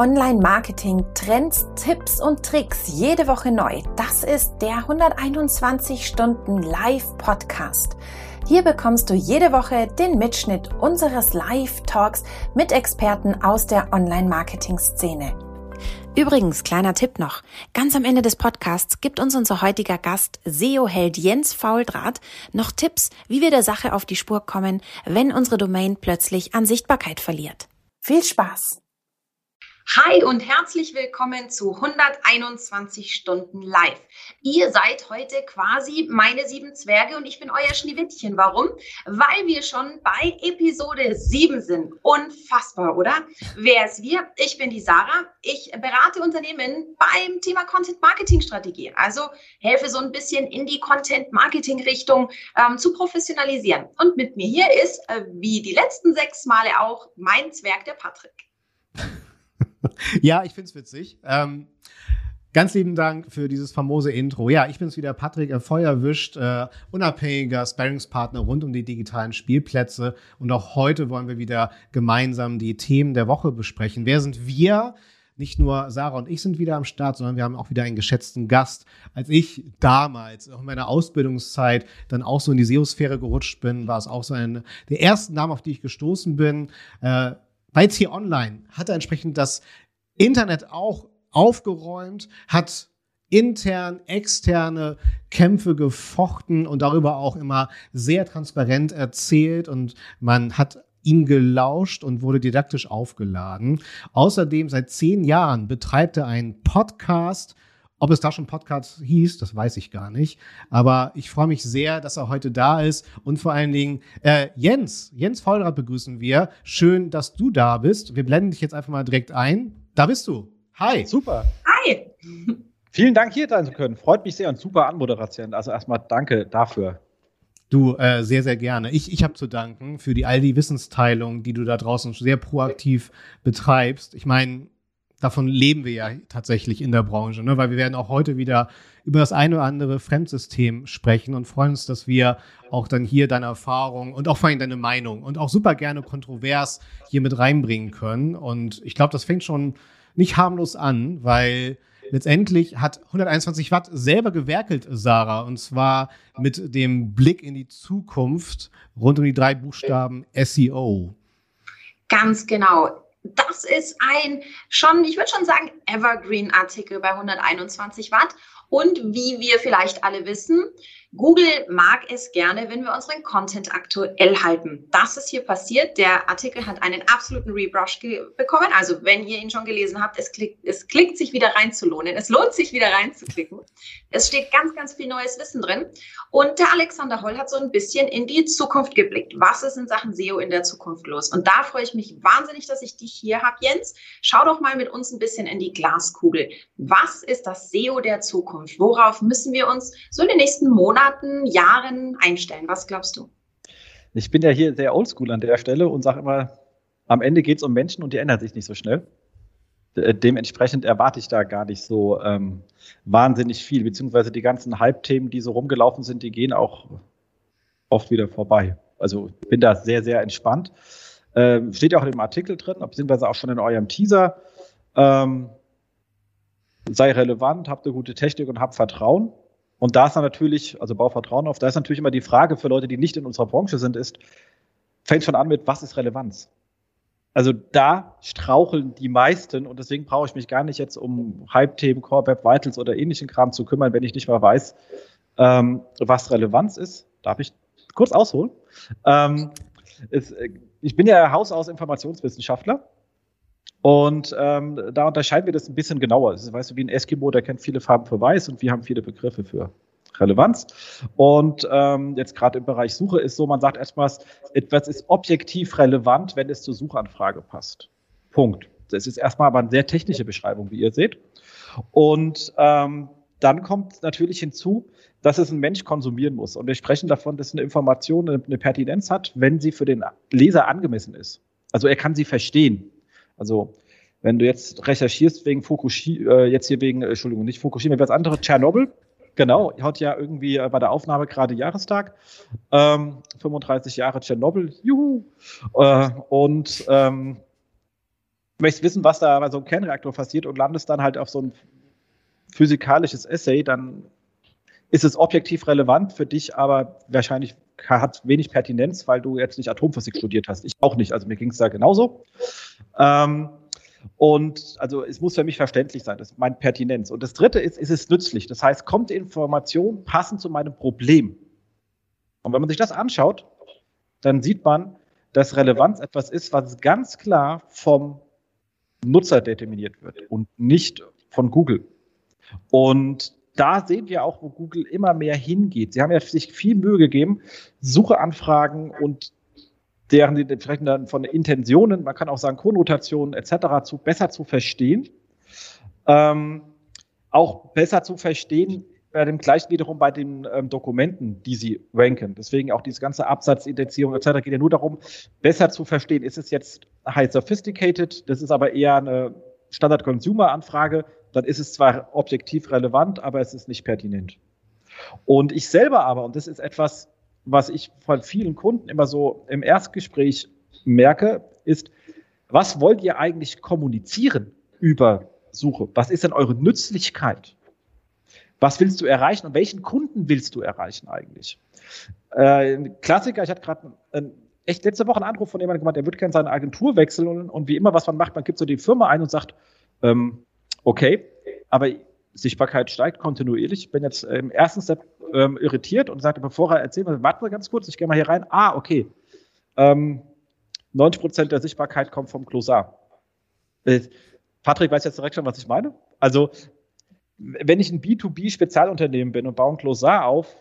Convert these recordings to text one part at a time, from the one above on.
Online-Marketing, Trends, Tipps und Tricks jede Woche neu. Das ist der 121 Stunden Live-Podcast. Hier bekommst du jede Woche den Mitschnitt unseres Live-Talks mit Experten aus der Online-Marketing-Szene. Übrigens, kleiner Tipp noch. Ganz am Ende des Podcasts gibt uns unser heutiger Gast, SEO-Held Jens Fauldraht, noch Tipps, wie wir der Sache auf die Spur kommen, wenn unsere Domain plötzlich an Sichtbarkeit verliert. Viel Spaß! Hi und herzlich willkommen zu 121 Stunden live. Ihr seid heute quasi meine sieben Zwerge und ich bin euer Schneewittchen. Warum? Weil wir schon bei Episode 7 sind. Unfassbar, oder? Wer ist wir? Ich bin die Sarah. Ich berate Unternehmen beim Thema Content Marketing Strategie. Also helfe so ein bisschen in die Content Marketing Richtung ähm, zu professionalisieren. Und mit mir hier ist, äh, wie die letzten sechs Male auch, mein Zwerg, der Patrick. ja, ich finde es witzig. Ähm, ganz lieben Dank für dieses famose Intro. Ja, ich bin's wieder, Patrick, äh, Feuerwischt, äh, unabhängiger Sparringspartner rund um die digitalen Spielplätze. Und auch heute wollen wir wieder gemeinsam die Themen der Woche besprechen. Wer sind wir? Nicht nur Sarah und ich sind wieder am Start, sondern wir haben auch wieder einen geschätzten Gast. Als ich damals, auch in meiner Ausbildungszeit, dann auch so in die SEO-Sphäre gerutscht bin, war es auch so ein der ersten Namen, auf die ich gestoßen bin. Äh, bei T-Online hat er entsprechend das Internet auch aufgeräumt, hat intern, externe Kämpfe gefochten und darüber auch immer sehr transparent erzählt und man hat ihm gelauscht und wurde didaktisch aufgeladen. Außerdem seit zehn Jahren betreibt er einen Podcast, ob es da schon Podcast hieß, das weiß ich gar nicht. Aber ich freue mich sehr, dass er heute da ist. Und vor allen Dingen, äh, Jens, Jens Vollrad begrüßen wir. Schön, dass du da bist. Wir blenden dich jetzt einfach mal direkt ein. Da bist du. Hi. Super. Hi. Vielen Dank, hier sein zu können. Freut mich sehr und super Anmoderation. Also erstmal danke dafür. Du, äh, sehr, sehr gerne. Ich, ich habe zu danken für die all die Wissensteilung, die du da draußen sehr proaktiv betreibst. Ich meine, davon leben wir ja tatsächlich in der Branche, ne? weil wir werden auch heute wieder über das eine oder andere Fremdsystem sprechen und freuen uns, dass wir auch dann hier deine Erfahrung und auch vor allem deine Meinung und auch super gerne kontrovers hier mit reinbringen können. Und ich glaube, das fängt schon nicht harmlos an, weil letztendlich hat 121 Watt selber gewerkelt, Sarah, und zwar mit dem Blick in die Zukunft rund um die drei Buchstaben SEO. Ganz genau das ist ein schon, ich würde schon sagen, Evergreen-Artikel bei 121 Watt. Und wie wir vielleicht alle wissen, Google mag es gerne, wenn wir unseren Content aktuell halten. Das ist hier passiert. Der Artikel hat einen absoluten Rebrush bekommen. Also wenn ihr ihn schon gelesen habt, es klickt, es klickt sich wieder reinzulohnen. Es lohnt sich wieder reinzuklicken. Es steht ganz, ganz viel neues Wissen drin. Und der Alexander Holl hat so ein bisschen in die Zukunft geblickt. Was ist in Sachen SEO in der Zukunft los? Und da freue ich mich wahnsinnig, dass ich dich hier habe, Jens. Schau doch mal mit uns ein bisschen in die Glaskugel. Was ist das SEO der Zukunft? Worauf müssen wir uns so in den nächsten Monaten Monaten, Jahren einstellen? Was glaubst du? Ich bin ja hier sehr oldschool an der Stelle und sage immer, am Ende geht es um Menschen und die ändern sich nicht so schnell. Dementsprechend erwarte ich da gar nicht so ähm, wahnsinnig viel, beziehungsweise die ganzen Hype-Themen, die so rumgelaufen sind, die gehen auch oft wieder vorbei. Also bin da sehr, sehr entspannt. Ähm, steht ja auch in dem Artikel drin, beziehungsweise auch schon in eurem Teaser. Ähm, sei relevant, habt eine gute Technik und habt Vertrauen. Und da ist dann natürlich, also bau Vertrauen auf, da ist natürlich immer die Frage für Leute, die nicht in unserer Branche sind, ist, fängt schon an mit, was ist Relevanz? Also da straucheln die meisten und deswegen brauche ich mich gar nicht jetzt um Hype-Themen, Core Web Vitals oder ähnlichen Kram zu kümmern, wenn ich nicht mal weiß, ähm, was Relevanz ist. Darf ich kurz ausholen? Ähm, ist, ich bin ja Haus aus Informationswissenschaftler und ähm, da unterscheiden wir das ein bisschen genauer. Das ist, weißt du, wie ein Eskimo, der kennt viele Farben für Weiß und wir haben viele Begriffe für Relevanz. Und ähm, jetzt gerade im Bereich Suche ist so, man sagt erstmal, etwas ist objektiv relevant, wenn es zur Suchanfrage passt. Punkt. Das ist erstmal aber eine sehr technische Beschreibung, wie ihr seht. Und ähm, dann kommt natürlich hinzu, dass es ein Mensch konsumieren muss. Und wir sprechen davon, dass eine Information eine Pertinenz hat, wenn sie für den Leser angemessen ist. Also er kann sie verstehen. Also wenn du jetzt recherchierst wegen Fukushima, äh, jetzt hier wegen, äh, Entschuldigung, nicht Fukushima, was andere, Tschernobyl, genau, hat ja irgendwie äh, bei der Aufnahme gerade Jahrestag, ähm, 35 Jahre Tschernobyl, juhu, äh, und ähm, möchtest wissen, was da bei so einem Kernreaktor passiert und landest dann halt auf so ein physikalisches Essay, dann ist es objektiv relevant für dich, aber wahrscheinlich hat wenig Pertinenz, weil du jetzt nicht Atomphysik studiert hast. Ich auch nicht, also mir ging es da genauso. Ähm, und also es muss für mich verständlich sein, das ist meine Pertinenz. Und das dritte ist, ist es nützlich. Das heißt, kommt die Information passend zu meinem Problem? Und wenn man sich das anschaut, dann sieht man, dass Relevanz etwas ist, was ganz klar vom Nutzer determiniert wird und nicht von Google. Und da sehen wir auch, wo Google immer mehr hingeht. Sie haben ja sich viel Mühe gegeben, Sucheanfragen und deren vielleicht von Intentionen, man kann auch sagen Konnotationen etc. zu besser zu verstehen, ähm, auch besser zu verstehen bei dem gleichen wiederum bei den ähm, Dokumenten, die sie ranken. Deswegen auch diese ganze Absatzindexierung etc. geht ja nur darum, besser zu verstehen, ist es jetzt high sophisticated, das ist aber eher eine Standard-Consumer-Anfrage, dann ist es zwar objektiv relevant, aber es ist nicht pertinent. Und ich selber aber, und das ist etwas, was ich von vielen Kunden immer so im Erstgespräch merke, ist, was wollt ihr eigentlich kommunizieren über Suche? Was ist denn eure Nützlichkeit? Was willst du erreichen und welchen Kunden willst du erreichen eigentlich? Äh, Klassiker, ich hatte gerade echt letzte Woche einen Anruf von jemandem gemacht, der würde gerne seine Agentur wechseln und, und, wie immer, was man macht, man gibt so die Firma ein und sagt, ähm, okay, aber Sichtbarkeit steigt kontinuierlich. Ich bin jetzt im ersten Step ähm, irritiert und sagte, bevor er erzählt, warte mal ganz kurz, ich gehe mal hier rein. Ah, okay. Ähm, 90 Prozent der Sichtbarkeit kommt vom Klosar. Äh, Patrick weiß jetzt direkt schon, was ich meine. Also, wenn ich ein B2B-Spezialunternehmen bin und baue ein Klosar auf,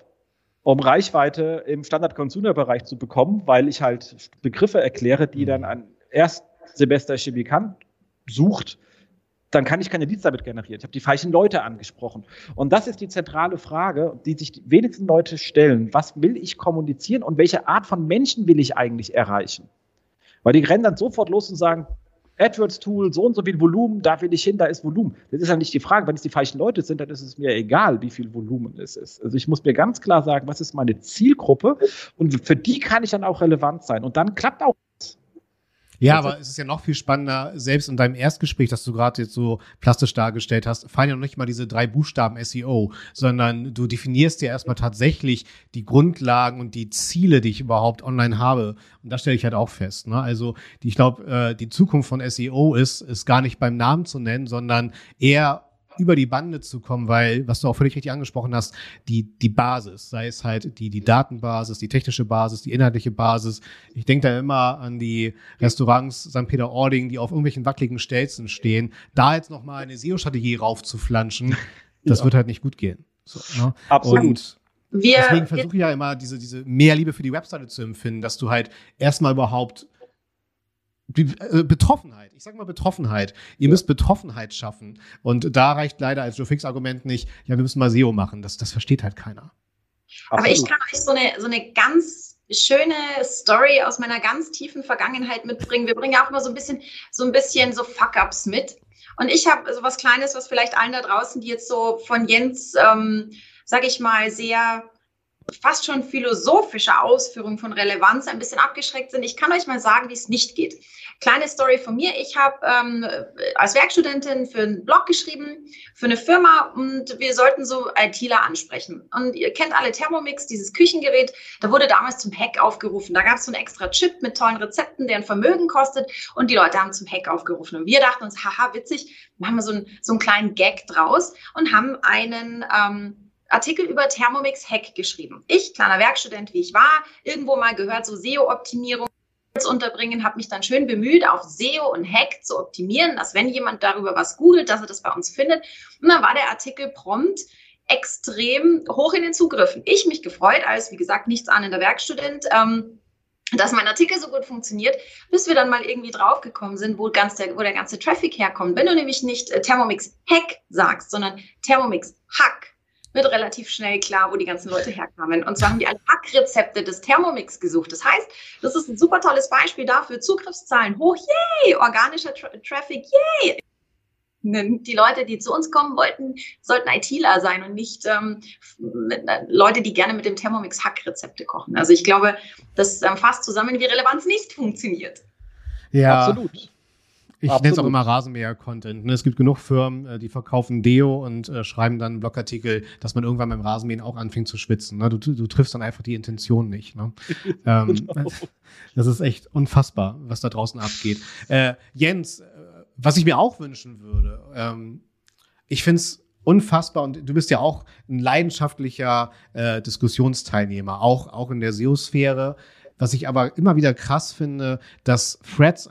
um Reichweite im Standard-Consumer-Bereich zu bekommen, weil ich halt Begriffe erkläre, die dann ein Erstsemester-Chemikant sucht, dann kann ich keine Leads damit generieren. Ich habe die falschen Leute angesprochen. Und das ist die zentrale Frage, die sich die wenigsten Leute stellen. Was will ich kommunizieren und welche Art von Menschen will ich eigentlich erreichen? Weil die rennen dann sofort los und sagen, AdWords-Tool, so und so viel Volumen, da will ich hin, da ist Volumen. Das ist ja nicht die Frage. Wenn es die falschen Leute sind, dann ist es mir egal, wie viel Volumen es ist. Also ich muss mir ganz klar sagen, was ist meine Zielgruppe und für die kann ich dann auch relevant sein. Und dann klappt auch ja, also, aber es ist ja noch viel spannender, selbst in deinem Erstgespräch, das du gerade jetzt so plastisch dargestellt hast, fallen ja noch nicht mal diese drei Buchstaben SEO, sondern du definierst ja erstmal tatsächlich die Grundlagen und die Ziele, die ich überhaupt online habe. Und das stelle ich halt auch fest. Ne? Also die, ich glaube, äh, die Zukunft von SEO ist, ist gar nicht beim Namen zu nennen, sondern eher über die Bande zu kommen, weil, was du auch völlig richtig angesprochen hast, die, die Basis, sei es halt die, die Datenbasis, die technische Basis, die inhaltliche Basis. Ich denke da immer an die Restaurants St. Peter-Ording, die auf irgendwelchen wackeligen Stelzen stehen. Da jetzt nochmal eine SEO-Strategie raufzuflanschen, das ja. wird halt nicht gut gehen. So, ne? Absolut. Und wir, Deswegen versuche ich ja immer diese, diese mehr Liebe für die Webseite zu empfinden, dass du halt erstmal überhaupt äh, Betroffenheit, ich sag mal Betroffenheit. Ihr müsst Betroffenheit schaffen. Und da reicht leider als Joe Fix-Argument nicht, ja, wir müssen mal SEO machen. Das, das versteht halt keiner. Aber Absolut. ich kann euch so eine, so eine ganz schöne Story aus meiner ganz tiefen Vergangenheit mitbringen. Wir bringen ja auch immer so ein bisschen, so ein bisschen so Fuck-Ups mit. Und ich habe so was Kleines, was vielleicht allen da draußen, die jetzt so von Jens, ähm, sag ich mal, sehr fast schon philosophische Ausführungen von Relevanz ein bisschen abgeschreckt sind. Ich kann euch mal sagen, wie es nicht geht. Kleine Story von mir. Ich habe ähm, als Werkstudentin für einen Blog geschrieben, für eine Firma und wir sollten so ITler ansprechen. Und ihr kennt alle Thermomix, dieses Küchengerät. Da wurde damals zum Hack aufgerufen. Da gab es so einen extra Chip mit tollen Rezepten, der ein Vermögen kostet und die Leute haben zum Hack aufgerufen. Und wir dachten uns, haha, witzig, machen wir so, ein, so einen kleinen Gag draus und haben einen... Ähm, Artikel über Thermomix Hack geschrieben. Ich, kleiner Werkstudent, wie ich war, irgendwo mal gehört, so SEO-Optimierung zu unterbringen, habe mich dann schön bemüht, auf SEO und Hack zu optimieren, dass wenn jemand darüber was googelt, dass er das bei uns findet. Und dann war der Artikel prompt extrem hoch in den Zugriffen. Ich mich gefreut, als, wie gesagt, nichts an in der Werkstudent, ähm, dass mein Artikel so gut funktioniert, bis wir dann mal irgendwie draufgekommen sind, wo, ganz der, wo der ganze Traffic herkommt. Wenn du nämlich nicht äh, Thermomix Hack sagst, sondern Thermomix Hack, wird relativ schnell klar, wo die ganzen Leute herkamen. Und zwar haben die alle Hackrezepte des Thermomix gesucht. Das heißt, das ist ein super tolles Beispiel dafür. Zugriffszahlen hoch, yay! Organischer Tra Traffic, yay! Die Leute, die zu uns kommen wollten, sollten ITler sein und nicht ähm, mit, äh, Leute, die gerne mit dem Thermomix Hackrezepte kochen. Also ich glaube, das ähm, fasst zusammen, wie Relevanz nicht funktioniert. Ja. Absolut. Ich nenne es auch immer Rasenmäher-Content. Ne? Es gibt genug Firmen, äh, die verkaufen Deo und äh, schreiben dann einen Blogartikel, dass man irgendwann beim Rasenmähen auch anfängt zu schwitzen. Ne? Du, du, triffst dann einfach die Intention nicht. Ne? ähm, genau. Das ist echt unfassbar, was da draußen abgeht. Äh, Jens, äh, was ich mir auch wünschen würde, ähm, ich finde es unfassbar und du bist ja auch ein leidenschaftlicher äh, Diskussionsteilnehmer, auch, auch in der SEO-Sphäre. Was ich aber immer wieder krass finde, dass Threads,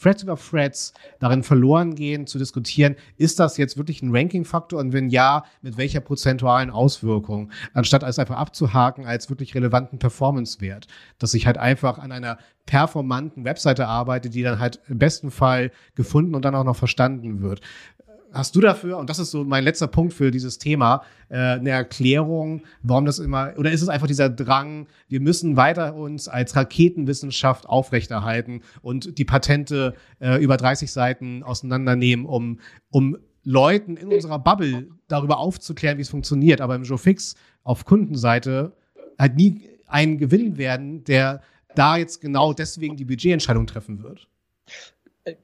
Threads über Threads darin verloren gehen, zu diskutieren, ist das jetzt wirklich ein Ranking-Faktor? Und wenn ja, mit welcher prozentualen Auswirkung, anstatt es einfach abzuhaken als wirklich relevanten Performance-Wert, dass ich halt einfach an einer performanten Webseite arbeite, die dann halt im besten Fall gefunden und dann auch noch verstanden wird hast du dafür, und das ist so mein letzter Punkt für dieses Thema, äh, eine Erklärung, warum das immer, oder ist es einfach dieser Drang, wir müssen weiter uns als Raketenwissenschaft aufrechterhalten und die Patente äh, über 30 Seiten auseinandernehmen, um, um Leuten in unserer Bubble darüber aufzuklären, wie es funktioniert, aber im Joe Fix auf Kundenseite halt nie einen gewinnen werden, der da jetzt genau deswegen die Budgetentscheidung treffen wird.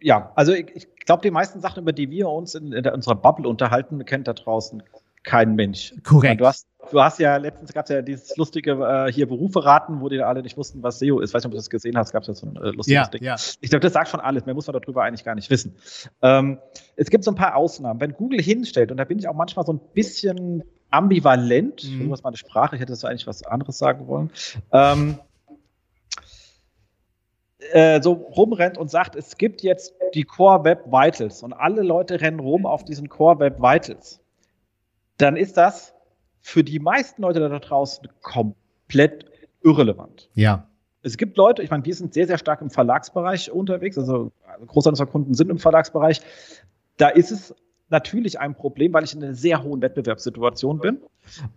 Ja, also ich, ich glaube, die meisten Sachen, über die wir uns in, in unserer Bubble unterhalten, kennt da draußen kein Mensch. Korrekt. Du hast, du hast ja letztens gab es ja dieses lustige äh, hier Berufe raten, wo die alle nicht wussten, was SEO ist. Weiß nicht, ob du das gesehen hast, gab es ja so ein äh, lustiges ja, Ding. Ja. Ich glaube, das sagt schon alles. Mehr muss man darüber eigentlich gar nicht wissen. Ähm, es gibt so ein paar Ausnahmen. Wenn Google hinstellt, und da bin ich auch manchmal so ein bisschen ambivalent, mhm. irgendwas meine Sprache, ich hätte so eigentlich was anderes sagen wollen. Ähm, äh, so rumrennt und sagt, es gibt jetzt die Core Web Vitals und alle Leute rennen rum auf diesen Core Web Vitals, dann ist das für die meisten Leute da draußen komplett irrelevant. Ja. Es gibt Leute, ich meine, wir sind sehr, sehr stark im Verlagsbereich unterwegs, also Großteil unserer Kunden sind im Verlagsbereich. Da ist es natürlich ein Problem, weil ich in einer sehr hohen Wettbewerbssituation bin.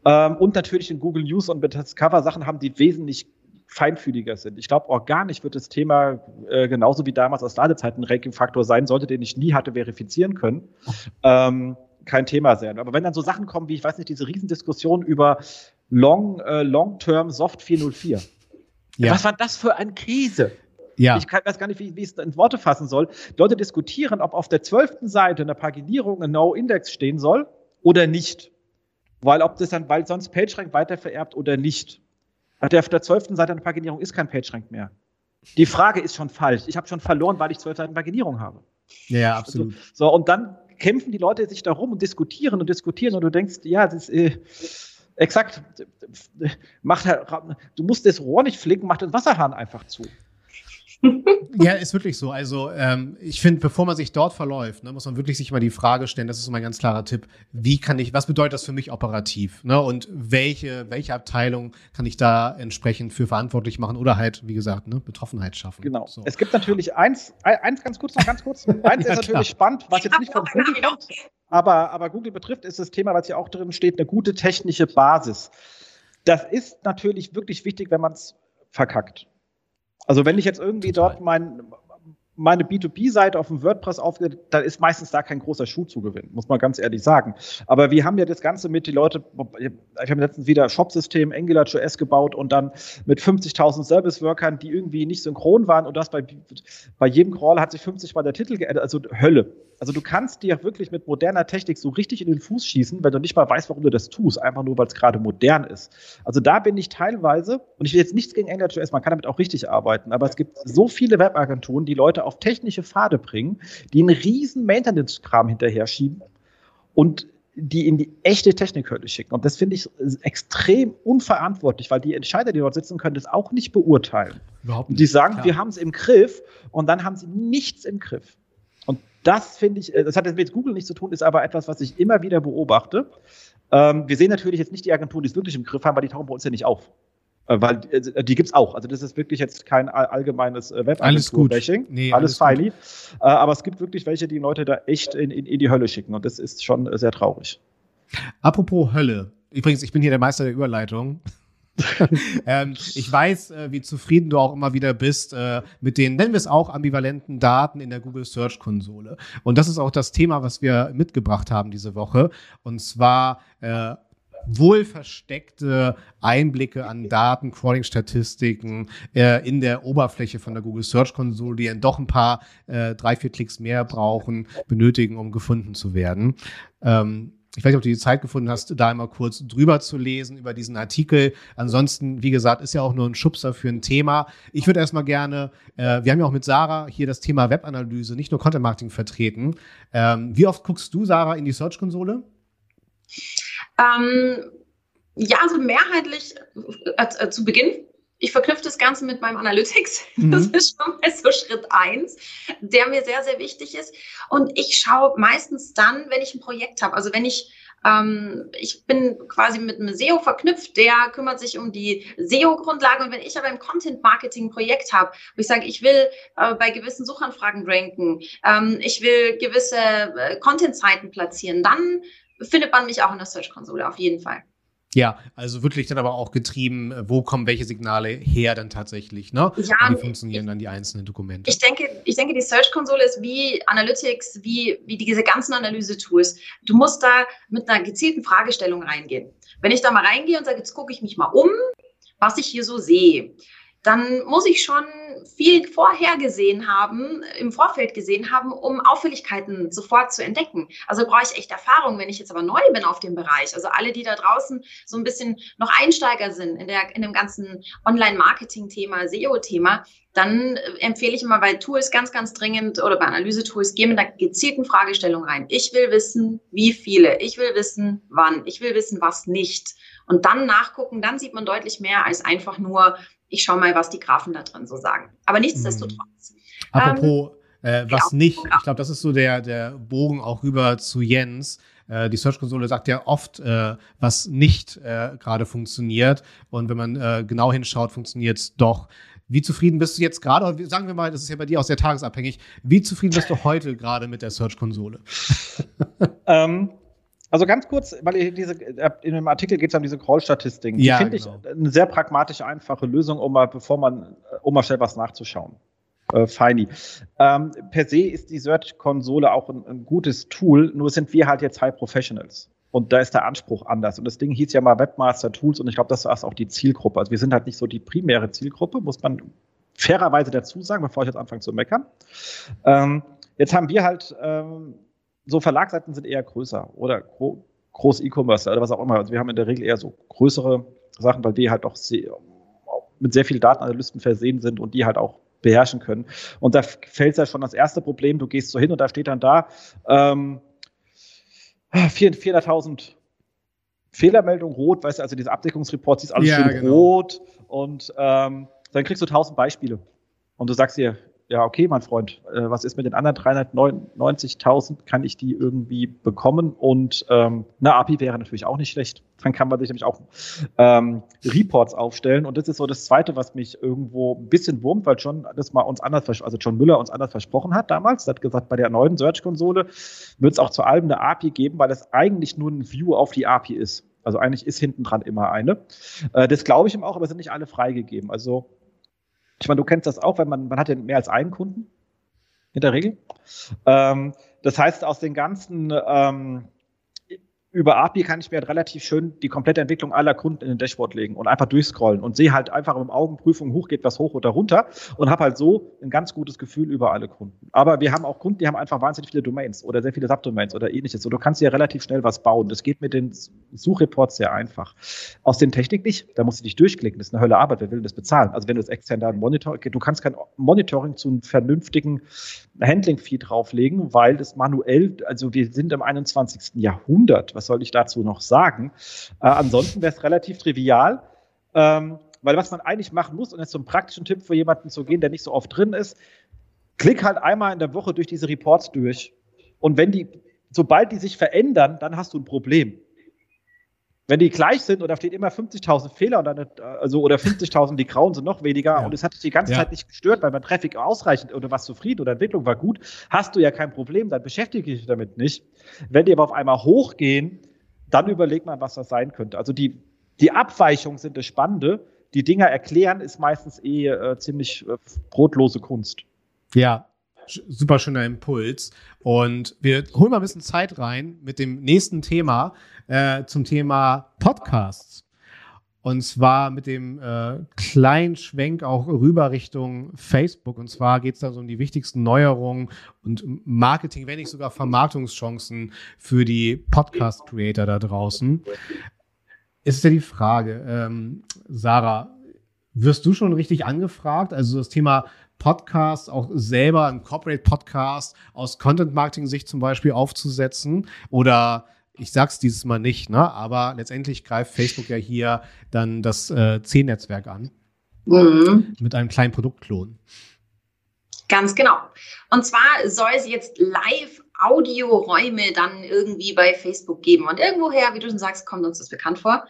Ähm, und natürlich in Google News und Discover Sachen haben, die wesentlich feinfühliger sind. Ich glaube, organisch wird das Thema äh, genauso wie damals aus Ladezeiten ein Ranking-Faktor sein, sollte den ich nie hatte verifizieren können. Ähm, kein Thema sein. Aber wenn dann so Sachen kommen wie, ich weiß nicht, diese Riesendiskussion über Long, äh, Long-Term Soft 404. Ja. Was war das für eine Krise? Ja. Ich kann, weiß gar nicht, wie, wie ich es in Worte fassen soll. Leute diskutieren, ob auf der zwölften Seite in der Paginierung ein No-Index stehen soll oder nicht. Weil ob das dann, weil sonst PageRank weiter vererbt oder nicht. Auf der, auf der 12. Seite einer Paginierung ist kein PageRank mehr. Die Frage ist schon falsch. Ich habe schon verloren, weil ich zwölf Seiten Paginierung habe. Ja, absolut. Also, so, und dann kämpfen die Leute sich darum und diskutieren und diskutieren und du denkst, ja, das ist äh, exakt, mach, du musst das Rohr nicht flicken, mach den Wasserhahn einfach zu. Ja, ist wirklich so. Also ähm, ich finde, bevor man sich dort verläuft, ne, muss man wirklich sich mal die Frage stellen, das ist so mein ganz klarer Tipp, wie kann ich, was bedeutet das für mich operativ? Ne? Und welche, welche Abteilung kann ich da entsprechend für verantwortlich machen oder halt, wie gesagt, ne, Betroffenheit schaffen. Genau. So. Es gibt natürlich eins, eins ganz kurz noch ganz kurz. Eins ja, ist natürlich klar. spannend, was jetzt nicht von Google kommt, aber, aber Google betrifft, ist das Thema, was hier auch drin steht, eine gute technische Basis. Das ist natürlich wirklich wichtig, wenn man es verkackt. Also wenn ich jetzt irgendwie Total. dort mein, meine B2B-Seite auf dem WordPress aufgeht, dann ist meistens da kein großer Schuh zu gewinnen, muss man ganz ehrlich sagen. Aber wir haben ja das Ganze mit die Leute, ich habe letztens wieder Shop-System AngularJS gebaut und dann mit 50.000 Service-Workern, die irgendwie nicht synchron waren und das bei, bei jedem Crawl hat sich 50 mal der Titel geändert, also Hölle. Also du kannst dir wirklich mit moderner Technik so richtig in den Fuß schießen, wenn du nicht mal weißt, warum du das tust, einfach nur, weil es gerade modern ist. Also da bin ich teilweise, und ich will jetzt nichts gegen AngularJS, man kann damit auch richtig arbeiten, aber es gibt so viele Webagenturen, die Leute auf technische Pfade bringen, die einen riesen Maintenance-Kram hinterher schieben und die in die echte Technikhölle schicken. Und das finde ich extrem unverantwortlich, weil die Entscheider, die dort sitzen, können das auch nicht beurteilen. Überhaupt nicht. Die sagen, Klar. wir haben es im Griff und dann haben sie nichts im Griff das finde ich, äh, das hat jetzt mit Google nichts zu tun, ist aber etwas, was ich immer wieder beobachte. Ähm, wir sehen natürlich jetzt nicht die Agenturen, die es wirklich im Griff haben, weil die tauchen bei uns ja nicht auf. Äh, weil äh, die gibt's auch. Also das ist wirklich jetzt kein allgemeines äh, Webagentur-Bashing. Nee, alles, alles feini. Äh, aber es gibt wirklich welche, die Leute da echt in, in, in die Hölle schicken. Und das ist schon sehr traurig. Apropos Hölle. Übrigens, ich bin hier der Meister der Überleitung. ähm, ich weiß, äh, wie zufrieden du auch immer wieder bist äh, mit den, nennen wir es auch, ambivalenten Daten in der Google Search Konsole. Und das ist auch das Thema, was wir mitgebracht haben diese Woche. Und zwar äh, wohl versteckte Einblicke an Daten, Crawling-Statistiken äh, in der Oberfläche von der Google Search Console, die dann doch ein paar, äh, drei, vier Klicks mehr brauchen, benötigen, um gefunden zu werden. Ähm, ich weiß nicht, ob du die Zeit gefunden hast, da einmal kurz drüber zu lesen über diesen Artikel. Ansonsten, wie gesagt, ist ja auch nur ein Schubser für ein Thema. Ich würde erstmal gerne, äh, wir haben ja auch mit Sarah hier das Thema Webanalyse, nicht nur Content Marketing vertreten. Ähm, wie oft guckst du, Sarah, in die Search-Konsole? Ähm, ja, also mehrheitlich äh, äh, zu Beginn ich verknüpfe das Ganze mit meinem Analytics. Mhm. Das ist schon mal so Schritt eins, der mir sehr, sehr wichtig ist. Und ich schaue meistens dann, wenn ich ein Projekt habe, also wenn ich ähm, ich bin quasi mit einem SEO verknüpft, der kümmert sich um die SEO-Grundlage. Und wenn ich aber im Content-Marketing ein Projekt habe, wo ich sage, ich will äh, bei gewissen Suchanfragen ranken, ähm, ich will gewisse äh, Content-Seiten platzieren, dann findet man mich auch in der Search-Konsole, auf jeden Fall. Ja, also wirklich dann aber auch getrieben, äh, wo kommen welche Signale her dann tatsächlich, ne? Ja, wie funktionieren dann die einzelnen Dokumente? Ich denke, ich denke, die Search-Konsole ist wie Analytics, wie, wie diese ganzen Analyse-Tools. Du musst da mit einer gezielten Fragestellung reingehen. Wenn ich da mal reingehe und sage, jetzt gucke ich mich mal um, was ich hier so sehe, dann muss ich schon viel vorhergesehen haben, im Vorfeld gesehen haben, um Auffälligkeiten sofort zu entdecken. Also brauche ich echt Erfahrung, wenn ich jetzt aber neu bin auf dem Bereich. Also alle, die da draußen so ein bisschen noch Einsteiger sind in, der, in dem ganzen Online-Marketing-Thema, SEO-Thema, dann empfehle ich immer bei Tools ganz, ganz dringend oder bei Analyse-Tools, geh mit einer gezielten Fragestellung rein. Ich will wissen, wie viele. Ich will wissen, wann. Ich will wissen, was nicht. Und dann nachgucken, dann sieht man deutlich mehr als einfach nur ich schaue mal, was die Grafen da drin so sagen. Aber nichtsdestotrotz. Mhm. Apropos, ähm, äh, was genau, nicht, ich glaube, das ist so der, der Bogen auch rüber zu Jens. Äh, die Search-Konsole sagt ja oft, äh, was nicht äh, gerade funktioniert. Und wenn man äh, genau hinschaut, funktioniert es doch. Wie zufrieden bist du jetzt gerade, sagen wir mal, das ist ja bei dir auch sehr tagesabhängig, wie zufrieden bist du heute gerade mit der Search-Konsole? ähm, also ganz kurz, weil diese, äh, in dem Artikel geht es um diese Crawl-Statistiken. Die ja, finde genau. ich eine sehr pragmatische, einfache Lösung, um mal, bevor man, um mal schnell was nachzuschauen. Äh, feini. Ähm, per se ist die Search-Konsole auch ein, ein, gutes Tool, nur sind wir halt jetzt High Professionals. Und da ist der Anspruch anders. Und das Ding hieß ja mal Webmaster Tools und ich glaube, das ist auch die Zielgruppe. Also wir sind halt nicht so die primäre Zielgruppe, muss man fairerweise dazu sagen, bevor ich jetzt anfange zu meckern. Ähm, jetzt haben wir halt ähm, so Verlagsseiten sind eher größer oder gro groß E-Commerce oder was auch immer. Also wir haben in der Regel eher so größere Sachen, weil die halt auch sehr, mit sehr vielen Datenanalysten versehen sind und die halt auch beherrschen können. Und da fällt ja schon das erste Problem, du gehst so hin und da steht dann da ähm, 400.000 Fehlermeldung rot, weißt du, also diese Abdeckungsreports, ist alles ja, schön genau. rot und ähm, dann kriegst du 1000 Beispiele. Und du sagst dir, ja, okay, mein Freund, äh, was ist mit den anderen 390.000? Kann ich die irgendwie bekommen? Und ähm, eine API wäre natürlich auch nicht schlecht. Dann kann man sich nämlich auch ähm, Reports aufstellen. Und das ist so das Zweite, was mich irgendwo ein bisschen wurmt, weil John das mal uns anders, also John Müller uns anders versprochen hat damals. Er hat gesagt, bei der neuen Search-Konsole wird es auch zu allem eine API geben, weil es eigentlich nur ein View auf die API ist. Also eigentlich ist hinten dran immer eine. Äh, das glaube ich ihm auch, aber sind nicht alle freigegeben. Also ich meine, du kennst das auch, wenn man, man hat ja mehr als einen Kunden in der Regel. Ähm, das heißt, aus den ganzen ähm, über API kann ich mir halt relativ schön die komplette Entwicklung aller Kunden in den Dashboard legen und einfach durchscrollen und sehe halt einfach im Augenprüfung hoch geht was hoch oder runter und habe halt so ein ganz gutes Gefühl über alle Kunden. Aber wir haben auch Kunden, die haben einfach wahnsinnig viele Domains oder sehr viele Subdomains oder ähnliches. Und du kannst ja relativ schnell was bauen. Das geht mit den Suchreports sehr einfach. Aus den Technik nicht. Da musst du dich durchklicken. Das ist eine Hölle Arbeit. Wer will das bezahlen? Also wenn du das extern da Monitor, du kannst kein Monitoring zu einem vernünftigen Handling-Feed drauflegen, weil das manuell, also wir sind im 21. Jahrhundert was soll ich dazu noch sagen? Äh, ansonsten wäre es relativ trivial. Ähm, weil was man eigentlich machen muss, und jetzt einen praktischen Tipp für jemanden zu gehen, der nicht so oft drin ist, klick halt einmal in der Woche durch diese Reports durch. Und wenn die, sobald die sich verändern, dann hast du ein Problem. Wenn die gleich sind oder steht immer 50.000 Fehler und dann, also, oder 50.000, die grauen sind noch weniger ja. und es hat dich die ganze ja. Zeit nicht gestört, weil mein Traffic ausreichend oder was zufrieden oder Entwicklung war gut, hast du ja kein Problem, dann beschäftige dich damit nicht. Wenn die aber auf einmal hochgehen, dann überlegt man, was das sein könnte. Also die, die Abweichungen sind das Spannende. Die Dinger erklären ist meistens eh äh, ziemlich äh, brotlose Kunst. Ja, super schöner Impuls. Und wir holen mal ein bisschen Zeit rein mit dem nächsten Thema äh, zum Thema Podcasts. Und zwar mit dem äh, kleinen Schwenk auch rüber Richtung Facebook. Und zwar geht es da so um die wichtigsten Neuerungen und Marketing, wenn nicht sogar Vermarktungschancen für die Podcast-Creator da draußen. Ist ja die Frage, ähm, Sarah, wirst du schon richtig angefragt? Also das Thema Podcast auch selber, ein Corporate Podcast aus Content Marketing Sicht zum Beispiel aufzusetzen oder ich sag's dieses Mal nicht, ne? aber letztendlich greift Facebook ja hier dann das äh, C-Netzwerk an. Mhm. Mit einem kleinen Produktklon. Ganz genau. Und zwar soll es jetzt live Audioräume dann irgendwie bei Facebook geben. Und irgendwoher, wie du schon sagst, kommt uns das bekannt vor.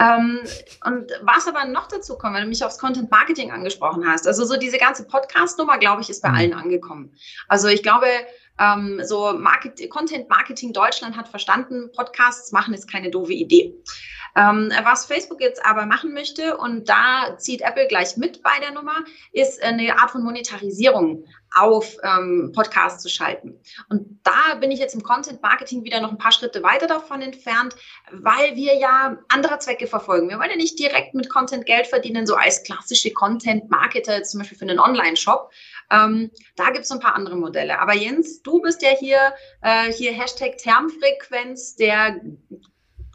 Ähm, und was aber noch dazu kommt, weil du mich aufs Content Marketing angesprochen hast, also so diese ganze Podcast-Nummer, glaube ich, ist bei mhm. allen angekommen. Also ich glaube, ähm, so Market Content Marketing Deutschland hat verstanden, Podcasts machen ist keine doofe Idee. Ähm, was Facebook jetzt aber machen möchte, und da zieht Apple gleich mit bei der Nummer, ist eine Art von Monetarisierung auf ähm, Podcasts zu schalten. Und da bin ich jetzt im Content Marketing wieder noch ein paar Schritte weiter davon entfernt, weil wir ja andere Zwecke verfolgen. Wir wollen ja nicht direkt mit Content Geld verdienen, so als klassische Content Marketer, zum Beispiel für einen Online-Shop. Ähm, da gibt es ein paar andere Modelle. Aber Jens, du bist ja hier, äh, hier Hashtag Termfrequenz, der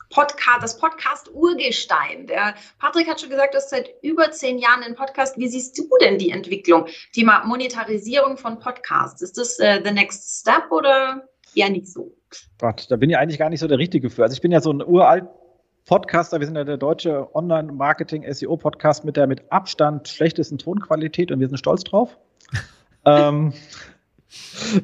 Podcast, das Podcast-Urgestein. Der Patrick hat schon gesagt, du hast seit über zehn Jahren einen Podcast. Wie siehst du denn die Entwicklung? Thema Monetarisierung von Podcasts. Ist das äh, the next step oder eher nicht so? Gott, da bin ich eigentlich gar nicht so der Richtige für. Also ich bin ja so ein uralt Podcaster. Wir sind ja der deutsche Online-Marketing-SEO-Podcast mit der mit Abstand schlechtesten Tonqualität und wir sind stolz drauf. ähm,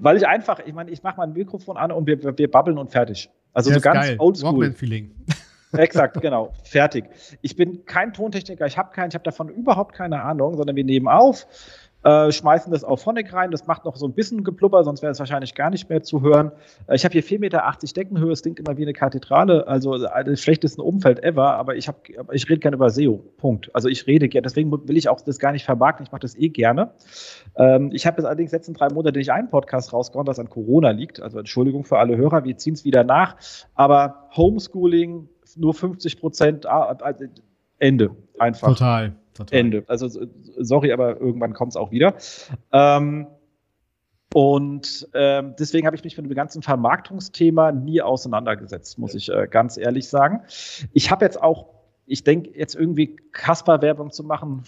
weil ich einfach, ich meine, ich mache mein Mikrofon an und wir, wir babbeln und fertig. Also ja, so ganz oldschool. Feeling. Exakt, genau. Fertig. Ich bin kein Tontechniker, ich habe keinen, ich habe davon überhaupt keine Ahnung, sondern wir nehmen auf, äh, schmeißen das auf Phonic rein. Das macht noch so ein bisschen Geplupper, sonst wäre es wahrscheinlich gar nicht mehr zu hören. Äh, ich habe hier 4,80 Meter Deckenhöhe, es klingt immer wie eine Kathedrale, also das schlechteste Umfeld ever, aber ich, ich rede gerne über SEO. Punkt. Also ich rede gerne, deswegen will ich auch das gar nicht vermarkten, ich mache das eh gerne. Ähm, ich habe jetzt allerdings letzten drei Monate nicht einen Podcast rausgehauen, das an Corona liegt. Also Entschuldigung für alle Hörer, wir ziehen es wieder nach. Aber Homeschooling, nur 50 Prozent, ah, äh, Ende. Einfach. Total. Total. Ende. Also sorry, aber irgendwann kommt es auch wieder. Ähm, und ähm, deswegen habe ich mich mit dem ganzen Vermarktungsthema nie auseinandergesetzt, muss ich äh, ganz ehrlich sagen. Ich habe jetzt auch, ich denke, jetzt irgendwie Kasper-Werbung zu machen.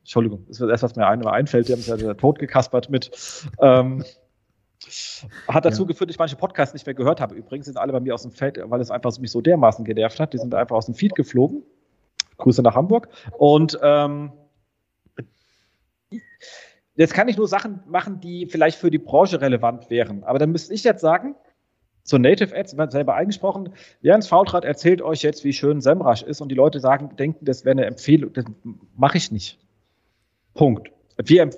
Entschuldigung, das ist das, was mir ein, einfällt. Die haben es ja tot gekaspert mit. Ähm, hat dazu ja. geführt, dass ich manche Podcasts nicht mehr gehört habe. Übrigens sind alle bei mir aus dem Feld, weil es einfach mich so dermaßen genervt hat. Die sind einfach aus dem Feed geflogen. Grüße nach Hamburg. Und ähm, jetzt kann ich nur Sachen machen, die vielleicht für die Branche relevant wären. Aber dann müsste ich jetzt sagen, zur Native Ads, selber eingesprochen, Jens Faultrat erzählt euch jetzt, wie schön Semrush ist und die Leute sagen, denken, das wäre eine Empfehlung. Das mache ich nicht. Punkt. Wir,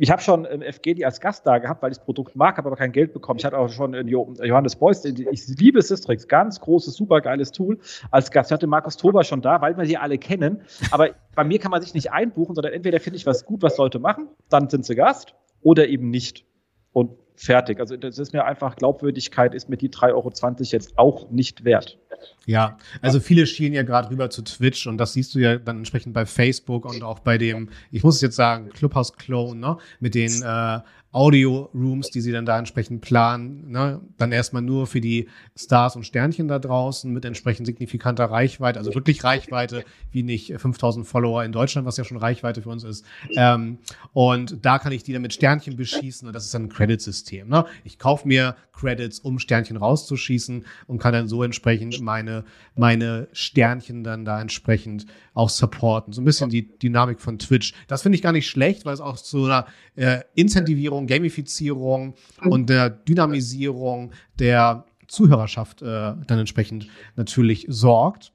ich habe schon ähm, FGD als Gast da gehabt, weil ich das Produkt mag, habe aber kein Geld bekommen. Ich hatte auch schon Johannes Beuys, ich liebe Systrix, ganz großes, super geiles Tool als Gast. Ich hatte Markus Tober schon da, weil wir die alle kennen. Aber bei mir kann man sich nicht einbuchen, sondern entweder finde ich was gut, was Leute machen, dann sind sie Gast oder eben nicht. Und fertig. Also das ist mir einfach, Glaubwürdigkeit ist mir die 3,20 Euro jetzt auch nicht wert. Ja, also viele schielen ja gerade rüber zu Twitch und das siehst du ja dann entsprechend bei Facebook und auch bei dem, ich muss es jetzt sagen, Clubhouse Clone, ne, mit den äh, Audio-Rooms, die sie dann da entsprechend planen. Ne? Dann erstmal nur für die Stars und Sternchen da draußen mit entsprechend signifikanter Reichweite, also wirklich Reichweite, wie nicht 5000 Follower in Deutschland, was ja schon Reichweite für uns ist. Ähm, und da kann ich die dann mit Sternchen beschießen und das ist dann ein Credit-System. Ne? Ich kaufe mir Credits, um Sternchen rauszuschießen und kann dann so entsprechend meine, meine Sternchen dann da entsprechend auch supporten. So ein bisschen die Dynamik von Twitch. Das finde ich gar nicht schlecht, weil es auch zu einer äh, Incentivierung, Gamifizierung und der Dynamisierung der Zuhörerschaft äh, dann entsprechend natürlich sorgt.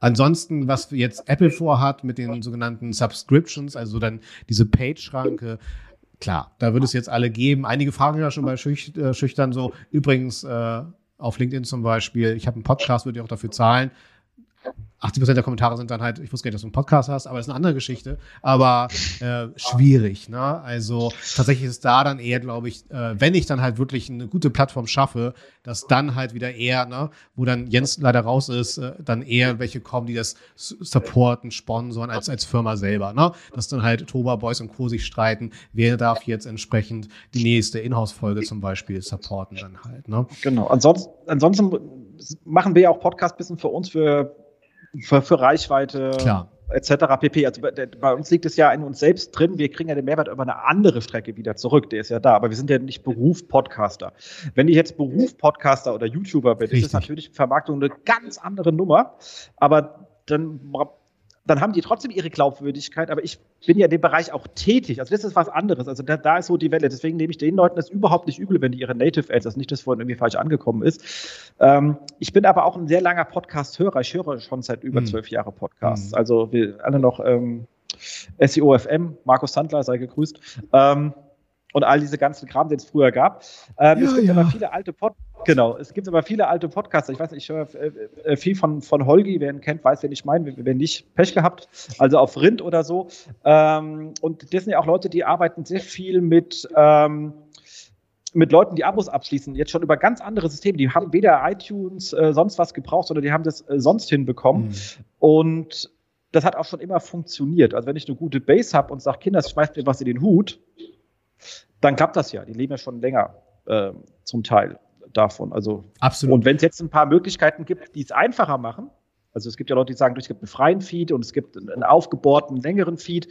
Ansonsten, was jetzt Apple vorhat mit den sogenannten Subscriptions, also dann diese Page-Schranke, klar, da würde es jetzt alle geben. Einige fragen ja schon bei Schüch äh, Schüchtern so, übrigens äh, auf LinkedIn zum Beispiel, ich habe einen Podcast, würde ich auch dafür zahlen. 80 Prozent der Kommentare sind dann halt, ich wusste gar nicht, dass du einen Podcast hast, aber das ist eine andere Geschichte. Aber äh, schwierig, ne? Also tatsächlich ist da dann eher, glaube ich, äh, wenn ich dann halt wirklich eine gute Plattform schaffe, dass dann halt wieder eher, ne, wo dann Jens leider raus ist, äh, dann eher welche kommen, die das supporten, sponsoren als, als Firma selber, ne? Dass dann halt Toba, Boys und Co. sich streiten, wer darf jetzt entsprechend die nächste Inhouse-Folge zum Beispiel supporten dann halt, ne? Genau. Ansonsten, ansonsten machen wir ja auch Podcast bisschen für uns, für für, für Reichweite Klar. etc. pp. Also bei, uns liegt es ja in uns selbst drin. Wir kriegen ja den Mehrwert über eine andere Strecke wieder zurück. Der ist ja da. Aber wir sind ja nicht Beruf Podcaster. Wenn ich jetzt Beruf Podcaster oder YouTuber bin, Richtig. ist es natürlich Vermarktung eine ganz andere Nummer. Aber dann dann haben die trotzdem ihre Glaubwürdigkeit, aber ich bin ja in dem Bereich auch tätig. Also das ist was anderes. Also da, da ist so die Welle. Deswegen nehme ich den Leuten das überhaupt nicht übel, wenn die ihre Native Ads, also nicht, dass vorhin irgendwie falsch angekommen ist. Ähm, ich bin aber auch ein sehr langer Podcast-Hörer. Ich höre schon seit über hm. zwölf mhm. Jahren Podcasts. Mhm. Also wir alle noch ähm, SEO FM, Markus Sandler, sei gegrüßt. Ähm, und all diese ganzen Kram, den es früher gab. Ähm, ja, es gibt ja. aber viele alte Pod genau, es gibt aber viele alte Podcaster. Ich weiß nicht, ich höre äh, äh, viel von, von Holgi, wer ihn kennt, weiß, wen ich meine, wer nicht Pech gehabt, also auf Rind oder so. Ähm, und das sind ja auch Leute, die arbeiten sehr viel mit ähm, mit Leuten, die Abos abschließen, jetzt schon über ganz andere Systeme. Die haben weder iTunes äh, sonst was gebraucht, sondern die haben das äh, sonst hinbekommen. Mhm. Und das hat auch schon immer funktioniert. Also wenn ich eine gute Base habe und sage, Kinder, schmeißt mir was in den Hut, dann klappt das ja. Die leben ja schon länger äh, zum Teil davon. Also absolut. Und wenn es jetzt ein paar Möglichkeiten gibt, die es einfacher machen, also es gibt ja Leute, die sagen, es gibt einen freien Feed und es gibt einen aufgebohrten, längeren Feed.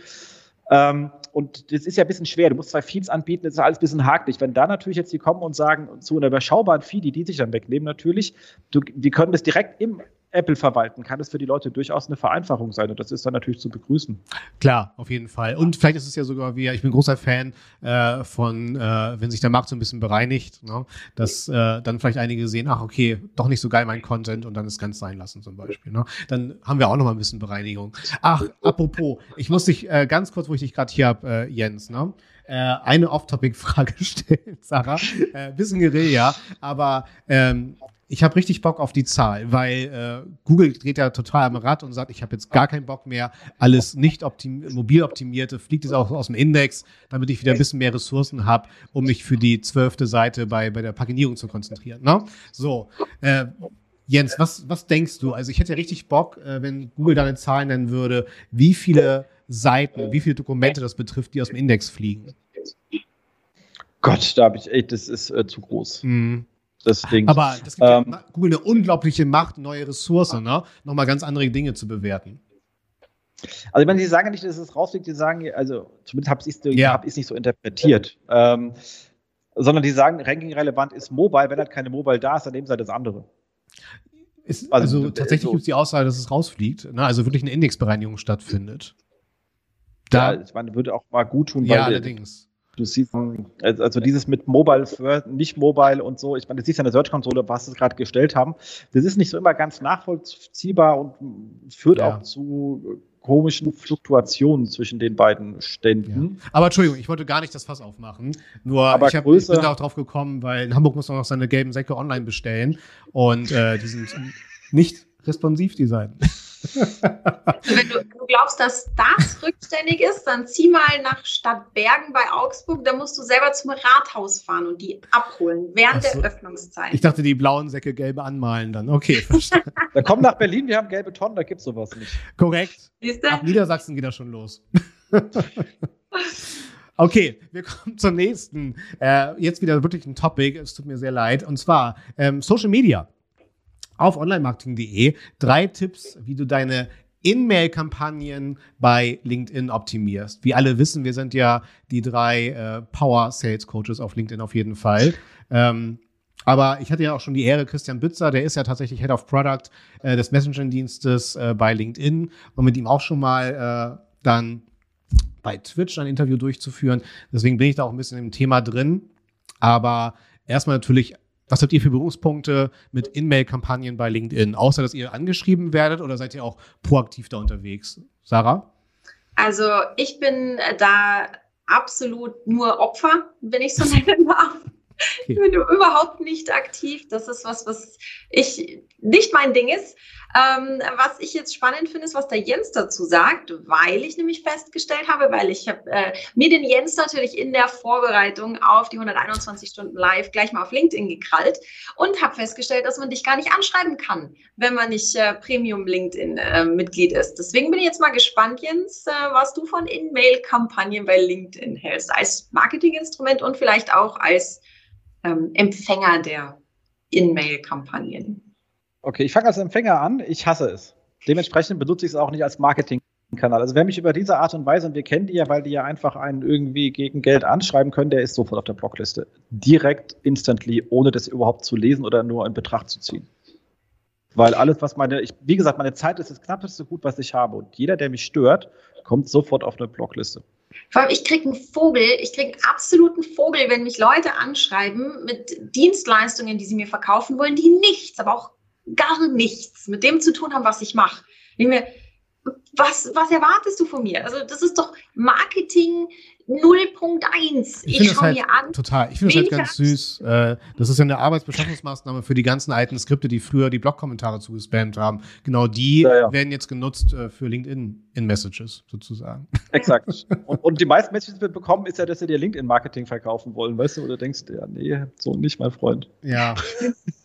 Ähm, und das ist ja ein bisschen schwer. Du musst zwei Feeds anbieten, das ist alles ein bisschen hakelig. Wenn da natürlich jetzt die kommen und sagen, zu einer überschaubaren Feed, die die sich dann wegnehmen natürlich, du, die können das direkt im Apple verwalten, kann es für die Leute durchaus eine Vereinfachung sein. Und das ist dann natürlich zu begrüßen. Klar, auf jeden Fall. Und vielleicht ist es ja sogar wie, ich bin großer Fan äh, von, äh, wenn sich der Markt so ein bisschen bereinigt, ne, dass äh, dann vielleicht einige sehen, ach okay, doch nicht so geil mein Content und dann es ganz sein lassen zum Beispiel. Ne? Dann haben wir auch noch mal ein bisschen Bereinigung. Ach, apropos, ich muss dich äh, ganz kurz, wo ich dich gerade hier habe, äh, Jens, ne? äh, eine Off-Topic-Frage stellen, Sarah. Bisschen Guerilla, aber ähm, ich habe richtig Bock auf die Zahl, weil äh, Google dreht ja total am Rad und sagt, ich habe jetzt gar keinen Bock mehr, alles nicht optim mobil optimierte, fliegt es auch aus dem Index, damit ich wieder ein bisschen mehr Ressourcen habe, um mich für die zwölfte Seite bei, bei der Paginierung zu konzentrieren. Ne? So, äh, Jens, was, was denkst du? Also ich hätte ja richtig Bock, äh, wenn Google deine Zahlen nennen würde, wie viele Seiten, wie viele Dokumente das betrifft, die aus dem Index fliegen. Gott, da habe ich echt, das ist äh, zu groß. Mhm. Das Ding. Aber das gibt ähm, ja Google eine unglaubliche Macht, neue Ressourcen, ne? nochmal ganz andere Dinge zu bewerten. Also, ich meine, sie sagen nicht, dass es rausfliegt, sie sagen, also zumindest habe ich es ja. hab nicht so interpretiert. Ähm, sondern die sagen, ranking-relevant ist Mobile, wenn halt keine Mobile da ist, dann nehmen sie halt das andere. Ist, also, also, tatsächlich so. gibt es die Aussage, dass es rausfliegt, ne? also wirklich eine Indexbereinigung stattfindet. Da, ja, ich meine, würde auch mal gut tun, weil ja, allerdings. Du siehst, also dieses mit Mobile, für, nicht Mobile und so, ich meine, du siehst ja eine Search-Konsole, was sie gerade gestellt haben. Das ist nicht so immer ganz nachvollziehbar und führt ja. auch zu komischen Fluktuationen zwischen den beiden Ständen. Ja. Aber Entschuldigung, ich wollte gar nicht das Fass aufmachen. Nur Aber ich, hab, ich bin da auch drauf gekommen, weil in Hamburg muss man noch seine gelben Säcke online bestellen und äh, die sind nicht responsiv design. Wenn du, du, glaubst, dass das rückständig ist, dann zieh mal nach Stadtbergen bei Augsburg. Da musst du selber zum Rathaus fahren und die abholen während so. der Öffnungszeit. Ich dachte, die blauen Säcke gelbe anmalen dann. Okay, verstanden. da kommen nach Berlin, wir haben gelbe Tonnen, da gibt es sowas nicht. Korrekt. Ab Niedersachsen geht das schon los. Okay, wir kommen zum nächsten. Äh, jetzt wieder wirklich ein Topic. Es tut mir sehr leid. Und zwar ähm, Social Media auf onlinemarketing.de drei Tipps, wie du deine In-Mail-Kampagnen bei LinkedIn optimierst. Wie alle wissen, wir sind ja die drei äh, Power Sales Coaches auf LinkedIn auf jeden Fall. Ähm, aber ich hatte ja auch schon die Ehre, Christian Bützer, der ist ja tatsächlich Head of Product äh, des Messaging-Dienstes äh, bei LinkedIn und mit ihm auch schon mal äh, dann bei Twitch ein Interview durchzuführen. Deswegen bin ich da auch ein bisschen im Thema drin. Aber erstmal natürlich was habt ihr für Berufspunkte mit In-Mail-Kampagnen bei LinkedIn? Außer, dass ihr angeschrieben werdet oder seid ihr auch proaktiv da unterwegs? Sarah? Also, ich bin da absolut nur Opfer, wenn ich so nennen darf. Okay. Ich bin überhaupt nicht aktiv. Das ist was, was ich nicht mein Ding ist. Ähm, was ich jetzt spannend finde, ist, was der Jens dazu sagt, weil ich nämlich festgestellt habe, weil ich habe äh, mir den Jens natürlich in der Vorbereitung auf die 121 Stunden Live gleich mal auf LinkedIn gekrallt und habe festgestellt, dass man dich gar nicht anschreiben kann, wenn man nicht äh, Premium LinkedIn äh, Mitglied ist. Deswegen bin ich jetzt mal gespannt, Jens, äh, was du von In-Mail-Kampagnen bei LinkedIn hältst, als Marketinginstrument und vielleicht auch als ähm, Empfänger der In-Mail-Kampagnen. Okay, ich fange als Empfänger an. Ich hasse es. Dementsprechend benutze ich es auch nicht als Marketingkanal. Also wer mich über diese Art und Weise, und wir kennen die ja, weil die ja einfach einen irgendwie gegen Geld anschreiben können, der ist sofort auf der Blockliste. Direkt, instantly, ohne das überhaupt zu lesen oder nur in Betracht zu ziehen. Weil alles, was meine, ich, wie gesagt, meine Zeit ist das knappeste Gut, was ich habe. Und jeder, der mich stört, kommt sofort auf eine Blockliste. Vor allem, ich kriege einen Vogel, ich kriege einen absoluten Vogel, wenn mich Leute anschreiben mit Dienstleistungen, die sie mir verkaufen wollen, die nichts, aber auch gar nichts mit dem zu tun haben, was ich mache. Was, was erwartest du von mir? Also, das ist doch Marketing 0.1. Ich, ich schaue halt mir an. Total. Ich finde das halt ganz süß. Äh, das ist ja eine Arbeitsbeschaffungsmaßnahme für die ganzen alten Skripte, die früher die Blog-Kommentare zugespammt haben. Genau die ja, ja. werden jetzt genutzt äh, für LinkedIn in Messages sozusagen. Exakt. Und, und die meisten Messages, die wir bekommen, ist ja, dass sie dir LinkedIn-Marketing verkaufen wollen, weißt du, oder denkst, ja, nee, so nicht, mein Freund. Ja.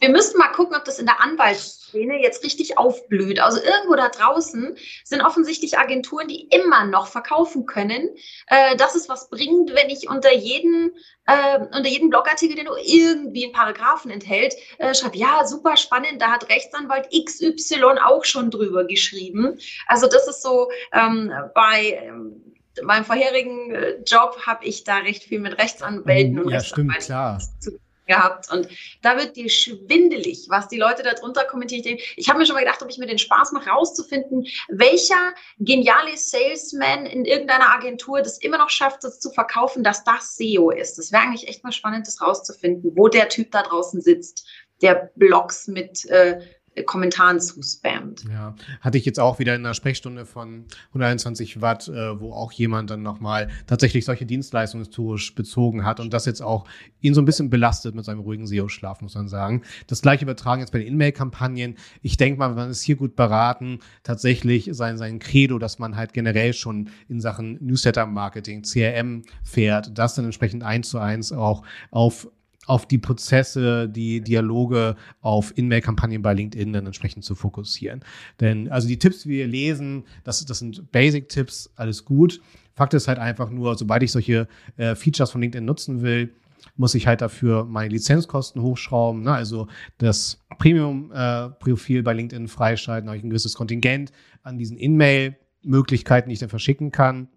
Wir müssten mal gucken, ob das in der Anwaltsszene jetzt richtig aufblüht. Also irgendwo da draußen sind offensichtlich Agenturen, die immer noch verkaufen können. Äh, das ist was was bringt, wenn ich unter jeden, äh, unter jeden Blogartikel, der nur irgendwie einen Paragraphen enthält, äh, schreibe, ja, super spannend, da hat Rechtsanwalt XY auch schon drüber geschrieben. Also das ist so ähm, bei ähm, meinem vorherigen äh, Job habe ich da recht viel mit Rechtsanwälten und ja, Rechtsanwälten stimmt, klar. zu gehabt. Und da wird dir schwindelig, was die Leute da drunter kommentieren. Ich habe mir schon mal gedacht, ob ich mir den Spaß mache, rauszufinden, welcher geniale Salesman in irgendeiner Agentur das immer noch schafft, das zu verkaufen, dass das SEO ist. Das wäre eigentlich echt mal spannend, das rauszufinden, wo der Typ da draußen sitzt, der Blogs mit äh, Kommentaren zuspammt. Ja, hatte ich jetzt auch wieder in einer Sprechstunde von 121 Watt, äh, wo auch jemand dann nochmal tatsächlich solche Dienstleistungen historisch bezogen hat und das jetzt auch ihn so ein bisschen belastet mit seinem ruhigen SEO-Schlaf, muss man sagen. Das gleiche übertragen jetzt bei den In-Mail-Kampagnen. Ich denke mal, man ist hier gut beraten, tatsächlich sein, sein Credo, dass man halt generell schon in Sachen Newsletter-Marketing, CRM fährt, das dann entsprechend eins zu eins auch auf auf die Prozesse, die Dialoge auf In-Mail-Kampagnen bei LinkedIn dann entsprechend zu fokussieren. Denn also die Tipps, die wir lesen, das, das sind Basic-Tipps, alles gut. Fakt ist halt einfach nur, sobald ich solche äh, Features von LinkedIn nutzen will, muss ich halt dafür meine Lizenzkosten hochschrauben. Ne? Also das Premium-Profil äh, bei LinkedIn freischalten, habe ich ein gewisses Kontingent an diesen In-Mail-Möglichkeiten, die ich dann verschicken kann.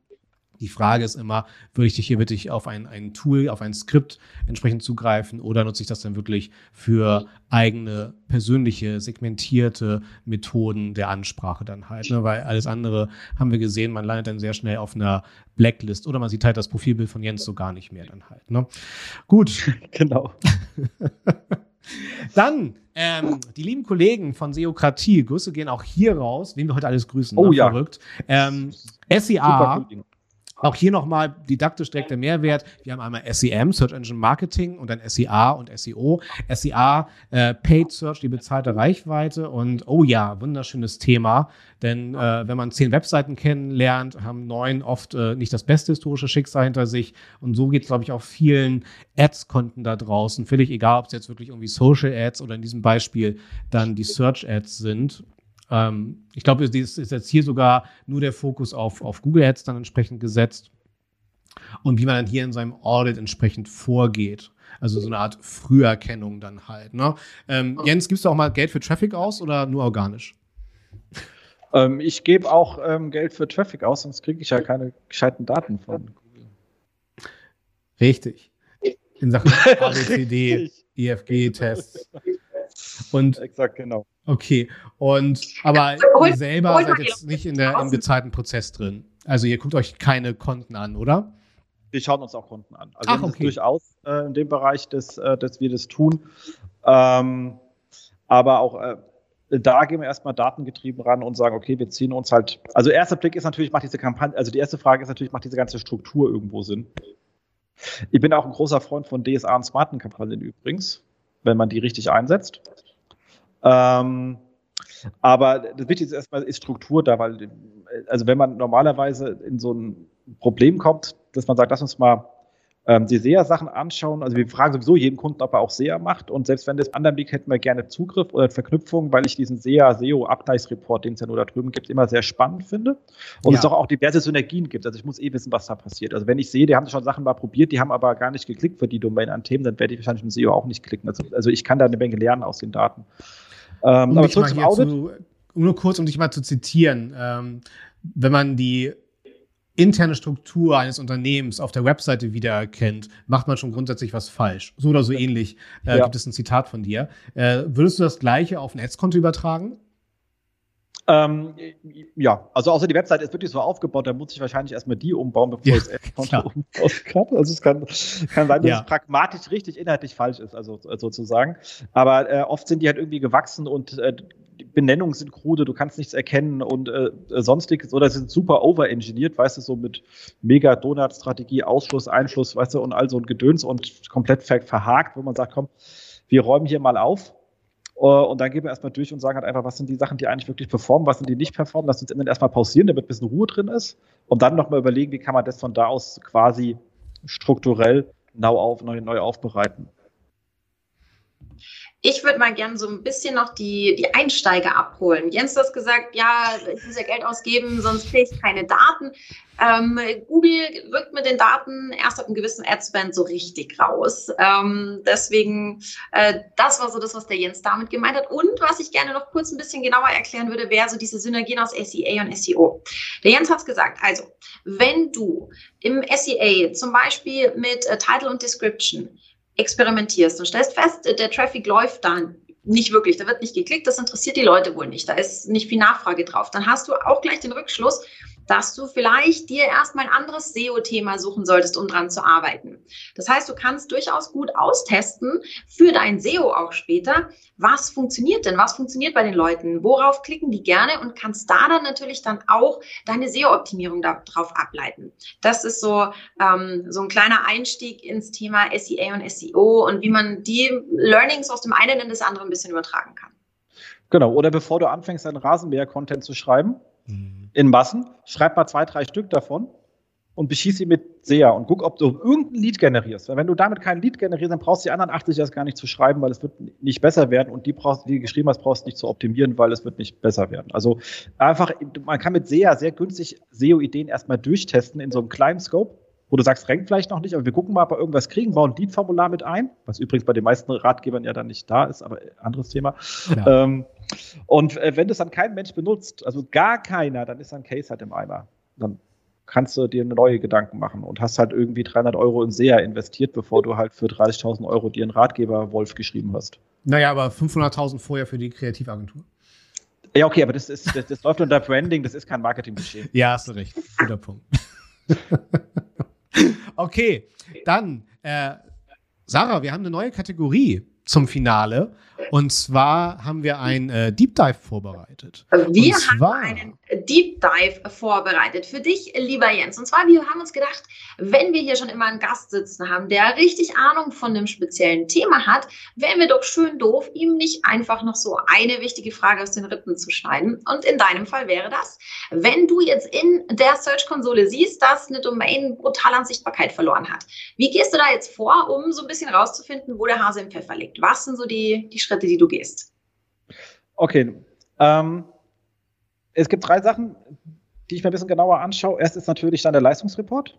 Die Frage ist immer, würde ich dich hier wirklich auf ein, ein Tool, auf ein Skript entsprechend zugreifen oder nutze ich das dann wirklich für eigene persönliche, segmentierte Methoden der Ansprache dann halt? Ne? Weil alles andere haben wir gesehen, man landet dann sehr schnell auf einer Blacklist oder man sieht halt das Profilbild von Jens so gar nicht mehr dann halt. Ne? Gut. Genau. Dann, ähm, die lieben Kollegen von Seokratie, Grüße gehen auch hier raus, wen wir heute alles grüßen. Oh ne? ja. Verrückt. Ähm, SEA auch hier nochmal didaktisch direkt der Mehrwert. Wir haben einmal SEM, Search Engine Marketing, und dann SEA und SEO. SEA, äh, Paid Search, die bezahlte Reichweite. Und oh ja, wunderschönes Thema. Denn äh, wenn man zehn Webseiten kennenlernt, haben neun oft äh, nicht das beste historische Schicksal hinter sich. Und so geht es, glaube ich, auch vielen Ads-Konten da draußen. Völlig egal, ob es jetzt wirklich irgendwie Social Ads oder in diesem Beispiel dann die Search Ads sind. Ähm, ich glaube, es ist jetzt hier sogar nur der Fokus auf, auf Google Ads dann entsprechend gesetzt und wie man dann hier in seinem Audit entsprechend vorgeht. Also so eine Art Früherkennung dann halt. Ne? Ähm, Jens, gibst du auch mal Geld für Traffic aus oder nur organisch? Ähm, ich gebe auch ähm, Geld für Traffic aus, sonst kriege ich ja keine gescheiten Daten von Google. Richtig. In Sachen ABCD, EFG-Tests. Und Exakt, genau. Okay. Und aber ihr selber seid jetzt nicht in der, im bezahlten Prozess drin. Also ihr guckt euch keine Konten an, oder? Wir schauen uns auch Konten an. Also Ach, okay. durchaus äh, in dem Bereich, dass, äh, dass wir das tun. Ähm, aber auch äh, da gehen wir erstmal datengetrieben ran und sagen, okay, wir ziehen uns halt. Also erster Blick ist natürlich, macht diese Kampagne, also die erste Frage ist natürlich, macht diese ganze Struktur irgendwo Sinn? Ich bin auch ein großer Freund von DSA und smarten Kampagnen übrigens, wenn man die richtig einsetzt. Ähm, aber das Wichtigste erstmal ist Struktur da, weil, also wenn man normalerweise in so ein Problem kommt, dass man sagt, lass uns mal ähm, die SEA-Sachen anschauen. Also wir fragen sowieso jeden Kunden, ob er auch SEA macht. Und selbst wenn das anderen liegt, hätten wir gerne Zugriff oder Verknüpfung, weil ich diesen SEA, SEO Abgleichsreport, den es ja nur da drüben gibt, immer sehr spannend finde. Und ja. es doch auch diverse Synergien gibt. Also ich muss eh wissen, was da passiert. Also wenn ich sehe, die haben schon Sachen mal probiert, die haben aber gar nicht geklickt für die Domain an Themen, dann werde ich wahrscheinlich im SEO auch nicht klicken. Also, also ich kann da eine Menge lernen aus den Daten. Ähm, um aber zurück zum Audit. Zu, nur kurz, um dich mal zu zitieren. Ähm, wenn man die interne Struktur eines Unternehmens auf der Webseite wiedererkennt, macht man schon grundsätzlich was falsch. So oder so ähnlich äh, ja. gibt es ein Zitat von dir. Äh, würdest du das gleiche auf ein Ads-Konto übertragen? Ähm, ja, also außer die Webseite ist wirklich so aufgebaut, da muss ich wahrscheinlich erstmal die umbauen, bevor ja, ich das Ads-Konto umbauen kann. Also es kann, kann sein, dass ja. es pragmatisch richtig inhaltlich falsch ist, also sozusagen. Aber äh, oft sind die halt irgendwie gewachsen und äh, Benennungen sind krude, du kannst nichts erkennen und äh, sonstiges oder sind super overengineert, weißt du, so mit mega Donut-Strategie, Ausschluss, Einschluss, weißt du, und all so ein Gedöns und komplett ver verhakt, wo man sagt, komm, wir räumen hier mal auf. Uh, und dann gehen wir erstmal durch und sagen halt einfach, was sind die Sachen, die eigentlich wirklich performen, was sind die nicht performen, lass uns erstmal pausieren, damit ein bisschen Ruhe drin ist und dann nochmal überlegen, wie kann man das von da aus quasi strukturell neu, auf, neu, neu aufbereiten. Ich würde mal gerne so ein bisschen noch die, die Einsteiger abholen. Jens hat gesagt, ja, ich muss ja Geld ausgeben, sonst kriege ich keine Daten. Ähm, Google wirkt mit den Daten erst ab einem gewissen Adspend so richtig raus. Ähm, deswegen, äh, das war so das, was der Jens damit gemeint hat. Und was ich gerne noch kurz ein bisschen genauer erklären würde, wäre so diese Synergien aus SEA und SEO. Der Jens hat es gesagt. Also, wenn du im SEA zum Beispiel mit äh, Title und Description experimentierst und stellst fest, der Traffic läuft dann nicht wirklich, da wird nicht geklickt, das interessiert die Leute wohl nicht, da ist nicht viel Nachfrage drauf, dann hast du auch gleich den Rückschluss, dass du vielleicht dir erstmal ein anderes SEO-Thema suchen solltest, um dran zu arbeiten. Das heißt, du kannst durchaus gut austesten für dein SEO auch später, was funktioniert denn, was funktioniert bei den Leuten, worauf klicken die gerne und kannst da dann natürlich dann auch deine SEO-Optimierung darauf ableiten. Das ist so, ähm, so ein kleiner Einstieg ins Thema SEA und SEO und wie man die Learnings aus dem einen in das andere ein bisschen übertragen kann. Genau, oder bevor du anfängst, deinen Rasenmäher-Content zu schreiben, mhm. In Massen, schreib mal zwei, drei Stück davon und beschieß sie mit SEA und guck, ob du irgendein Lied generierst. Weil wenn du damit kein Lied generierst, dann brauchst du die anderen 80 erst gar nicht zu schreiben, weil es wird nicht besser werden und die, brauchst, die du geschrieben hast, brauchst du nicht zu optimieren, weil es wird nicht besser werden. Also einfach, man kann mit SEA sehr günstig SEO-Ideen erstmal durchtesten in so einem kleinen Scope wo du sagst, renkt vielleicht noch nicht, aber wir gucken mal, ob wir irgendwas kriegen, bauen ein Lead-Formular mit ein, was übrigens bei den meisten Ratgebern ja dann nicht da ist, aber anderes Thema. Ja. Ähm, und äh, wenn das dann kein Mensch benutzt, also gar keiner, dann ist ein Case halt im Eimer. Dann kannst du dir neue Gedanken machen und hast halt irgendwie 300 Euro in SEA investiert, bevor du halt für 30.000 Euro dir einen Ratgeber Wolf geschrieben hast. Naja, aber 500.000 vorher für die Kreativagentur. Ja, okay, aber das, ist, das, das läuft unter Branding, das ist kein Marketingbudget. Ja, hast du recht. Guter Punkt. okay, dann, äh, Sarah, wir haben eine neue Kategorie zum Finale. Und zwar haben wir ein äh, Deep Dive vorbereitet. Wir zwar, haben einen Deep Dive vorbereitet für dich, lieber Jens. Und zwar, wir haben uns gedacht, wenn wir hier schon immer einen Gast sitzen haben, der richtig Ahnung von einem speziellen Thema hat, wären wir doch schön doof, ihm nicht einfach noch so eine wichtige Frage aus den Rippen zu schneiden. Und in deinem Fall wäre das, wenn du jetzt in der Search-Konsole siehst, dass eine Domain brutal an Sichtbarkeit verloren hat. Wie gehst du da jetzt vor, um so ein bisschen rauszufinden, wo der Hase im Pfeffer liegt? Was sind so die, die Schritte, die du gehst? Okay. Ähm, es gibt drei Sachen, die ich mir ein bisschen genauer anschaue. Erst ist natürlich dann der Leistungsreport.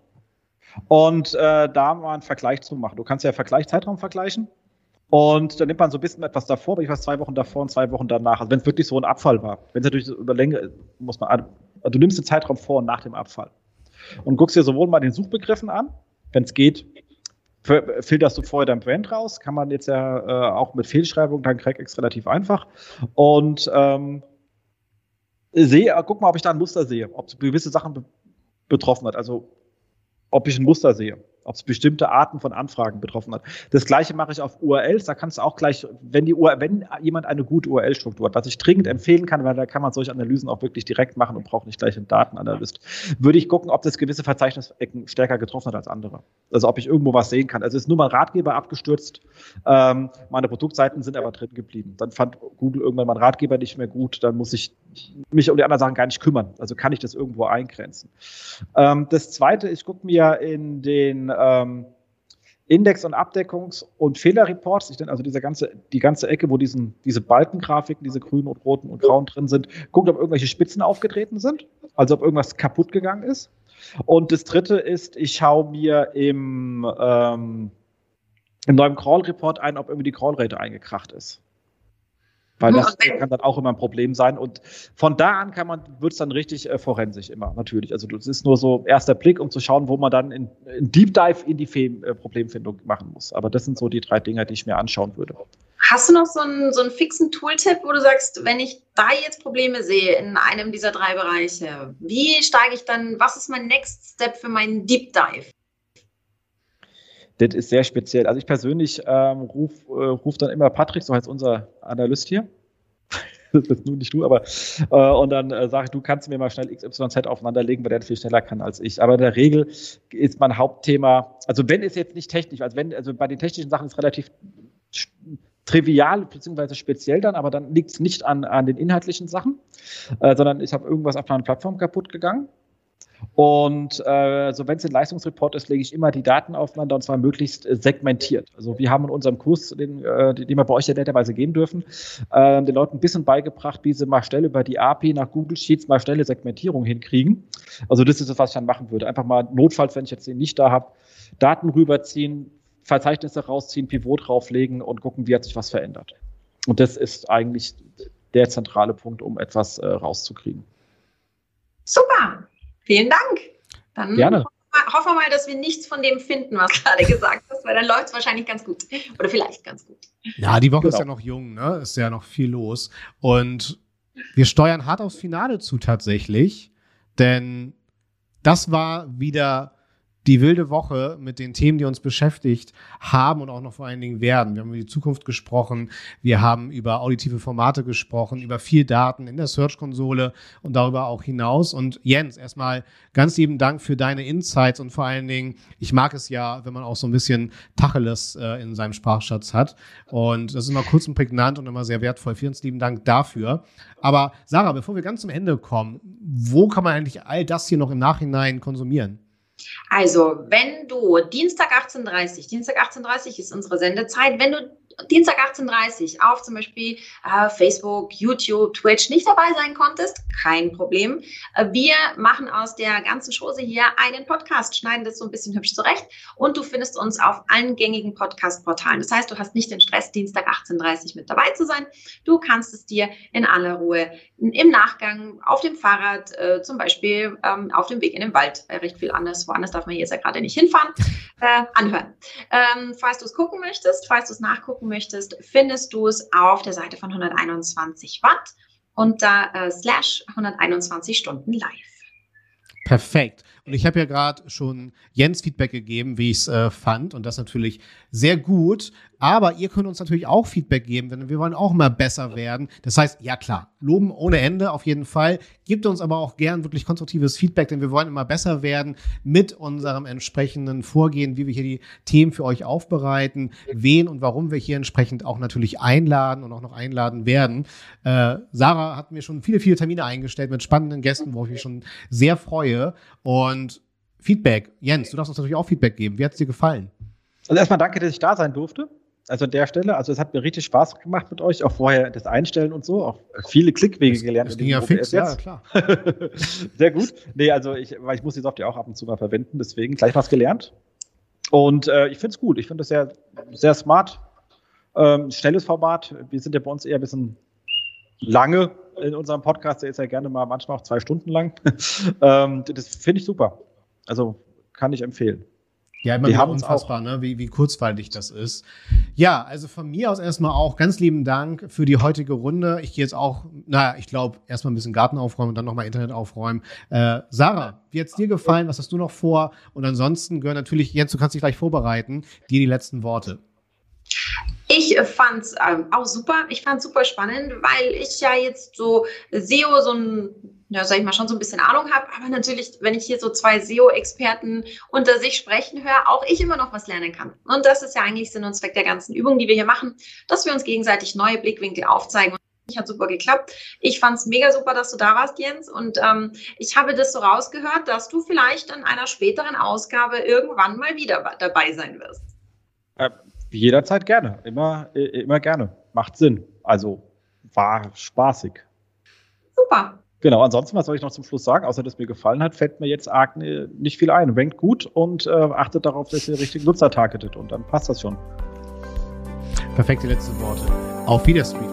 Und äh, da mal einen Vergleich zu machen. Du kannst ja Vergleichszeitraum vergleichen. Und dann nimmt man so ein bisschen etwas davor, ich weiß zwei Wochen davor und zwei Wochen danach. Also wenn es wirklich so ein Abfall war. Wenn es natürlich über Länge muss man, also du nimmst den Zeitraum vor und nach dem Abfall. Und guckst dir sowohl mal den Suchbegriffen an, wenn es geht, filterst du vorher dein Brand raus, kann man jetzt ja äh, auch mit Fehlschreibung, dann Crackex relativ einfach. Und ähm, sehe, guck mal, ob ich da ein Muster sehe, ob gewisse Sachen be betroffen hat. Also ob ich ein Muster sehe. Ob es bestimmte Arten von Anfragen betroffen hat. Das gleiche mache ich auf URLs, da kannst du auch gleich, wenn die URL, wenn jemand eine gute URL-Struktur hat, was ich dringend empfehlen kann, weil da kann man solche Analysen auch wirklich direkt machen und braucht nicht gleich einen Datenanalyst, würde ich gucken, ob das gewisse Verzeichnisecken stärker getroffen hat als andere. Also ob ich irgendwo was sehen kann. Also ist nur mal Ratgeber abgestürzt, ähm, meine Produktseiten sind aber drin geblieben. Dann fand Google irgendwann meinen Ratgeber nicht mehr gut, dann muss ich mich um die anderen Sachen gar nicht kümmern. Also kann ich das irgendwo eingrenzen. Ähm, das zweite, ich gucke mir in den ähm, Index- und Abdeckungs- und Fehlerreports, ich denke also diese ganze, die ganze Ecke, wo diesen, diese Balkengrafiken, diese grünen und roten und grauen drin sind, guckt, ob irgendwelche Spitzen aufgetreten sind, also ob irgendwas kaputt gegangen ist. Und das dritte ist, ich schaue mir im, ähm, im neuen Crawl-Report ein, ob irgendwie die Crawl-Rate eingekracht ist. Weil das kann dann auch immer ein Problem sein. Und von da an kann man, wird es dann richtig äh, forensisch immer, natürlich. Also das ist nur so erster Blick, um zu schauen, wo man dann in, in Deep Dive in die Fe äh, Problemfindung machen muss. Aber das sind so die drei Dinge, die ich mir anschauen würde. Hast du noch so einen, so einen fixen Tooltip, wo du sagst, wenn ich da jetzt Probleme sehe in einem dieser drei Bereiche, wie steige ich dann, was ist mein Next Step für meinen Deep Dive? Das ist sehr speziell. Also ich persönlich ähm, rufe äh, ruf dann immer Patrick, so heißt unser Analyst hier. das ist nun nicht du, aber äh, und dann äh, sage ich, du kannst mir mal schnell XYZ aufeinanderlegen, weil der viel schneller kann als ich. Aber in der Regel ist mein Hauptthema, also wenn es jetzt nicht technisch, also wenn, also bei den technischen Sachen ist relativ trivial bzw. speziell dann, aber dann liegt es nicht an, an den inhaltlichen Sachen, äh, sondern ich habe irgendwas auf einer Plattform kaputt gegangen und äh, so wenn es ein Leistungsreport ist, lege ich immer die Daten aufeinander und zwar möglichst äh, segmentiert. Also wir haben in unserem Kurs, den, äh, den wir bei euch ja netterweise geben dürfen, äh, den Leuten ein bisschen beigebracht, wie sie mal schnell über die API nach Google Sheets mal schnelle Segmentierung hinkriegen. Also das ist das, was ich dann machen würde. Einfach mal notfalls, wenn ich jetzt den nicht da habe, Daten rüberziehen, Verzeichnisse rausziehen, Pivot drauflegen und gucken, wie hat sich was verändert. Und das ist eigentlich der zentrale Punkt, um etwas äh, rauszukriegen. Super. Vielen Dank. Dann Gerne. Hoffen wir mal, dass wir nichts von dem finden, was du gerade gesagt hast, weil dann läuft es wahrscheinlich ganz gut. Oder vielleicht ganz gut. Ja, die Woche genau. ist ja noch jung, ne? Ist ja noch viel los. Und wir steuern hart aufs Finale zu tatsächlich. Denn das war wieder die wilde Woche mit den Themen, die uns beschäftigt haben und auch noch vor allen Dingen werden. Wir haben über die Zukunft gesprochen, wir haben über auditive Formate gesprochen, über viel Daten in der Search-Konsole und darüber auch hinaus. Und Jens, erstmal ganz lieben Dank für deine Insights und vor allen Dingen, ich mag es ja, wenn man auch so ein bisschen Tacheles äh, in seinem Sprachschatz hat. Und das ist immer kurz und prägnant und immer sehr wertvoll. Vielen lieben Dank dafür. Aber Sarah, bevor wir ganz zum Ende kommen, wo kann man eigentlich all das hier noch im Nachhinein konsumieren? Also, wenn du Dienstag 18.30 Dienstag 18.30 ist unsere Sendezeit, wenn du Dienstag 18.30 Uhr auf zum Beispiel äh, Facebook, YouTube, Twitch nicht dabei sein konntest, kein Problem. Äh, wir machen aus der ganzen Chose hier einen Podcast, schneiden das so ein bisschen hübsch zurecht und du findest uns auf allen gängigen Podcast-Portalen. Das heißt, du hast nicht den Stress, Dienstag 18.30 Uhr mit dabei zu sein. Du kannst es dir in aller Ruhe im Nachgang auf dem Fahrrad, äh, zum Beispiel ähm, auf dem Weg in den Wald, weil recht viel anders, woanders darf man hier jetzt ja gerade nicht hinfahren, äh, anhören. Ähm, falls du es gucken möchtest, falls du es nachgucken möchtest, findest du es auf der Seite von 121 Watt unter äh, slash 121 Stunden live. Perfekt. Und ich habe ja gerade schon Jens Feedback gegeben, wie ich es äh, fand. Und das natürlich sehr gut. Aber ihr könnt uns natürlich auch Feedback geben, denn wir wollen auch mal besser werden. Das heißt, ja klar, loben ohne Ende auf jeden Fall. Gebt uns aber auch gern wirklich konstruktives Feedback, denn wir wollen immer besser werden mit unserem entsprechenden Vorgehen, wie wir hier die Themen für euch aufbereiten, wen und warum wir hier entsprechend auch natürlich einladen und auch noch einladen werden. Äh, Sarah hat mir schon viele, viele Termine eingestellt mit spannenden Gästen, wo ich mich schon sehr freue. Und Feedback. Jens, du darfst uns natürlich auch Feedback geben. Wie hat es dir gefallen? Also erstmal danke, dass ich da sein durfte. Also an der Stelle, also es hat mir richtig Spaß gemacht mit euch, auch vorher das Einstellen und so, auch viele Klickwege das, gelernt. Das ging ja fix, ja, klar. Sehr gut. Nee, also ich, weil ich muss die Software auch ab und zu mal verwenden, deswegen gleich was gelernt. Und äh, ich finde es gut. Ich finde es sehr, sehr smart. Ähm, schnelles Format. Wir sind ja bei uns eher ein bisschen lange in unserem Podcast. Der ist ja gerne mal manchmal auch zwei Stunden lang. ähm, das finde ich super. Also kann ich empfehlen. Ja, immer wieder unfassbar, ne? wie, wie kurzweilig das ist. Ja, also von mir aus erstmal auch ganz lieben Dank für die heutige Runde. Ich gehe jetzt auch, naja, ich glaube, erstmal ein bisschen Garten aufräumen und dann nochmal Internet aufräumen. Äh, Sarah, wie hat's dir gefallen? Was hast du noch vor? Und ansonsten gehören natürlich, Jens, du kannst dich gleich vorbereiten, dir die letzten Worte. Ich fand es ähm, auch super. Ich fand es super spannend, weil ich ja jetzt so SEO so ein ja, sag ich mal, schon so ein bisschen Ahnung habe. Aber natürlich, wenn ich hier so zwei SEO-Experten unter sich sprechen höre, auch ich immer noch was lernen kann. Und das ist ja eigentlich Sinn und Zweck der ganzen Übungen, die wir hier machen, dass wir uns gegenseitig neue Blickwinkel aufzeigen. Und hat super geklappt. Ich fand es mega super, dass du da warst, Jens. Und ähm, ich habe das so rausgehört, dass du vielleicht in einer späteren Ausgabe irgendwann mal wieder dabei sein wirst. Äh, jederzeit gerne. Immer, äh, immer gerne. Macht Sinn. Also war spaßig. Super. Genau, ansonsten, was soll ich noch zum Schluss sagen? Außer dass mir gefallen hat, fällt mir jetzt arg nicht viel ein. Rankt gut und äh, achtet darauf, dass ihr richtig Nutzer targetet und dann passt das schon. Perfekte letzte Worte. Auf Wiedersehen.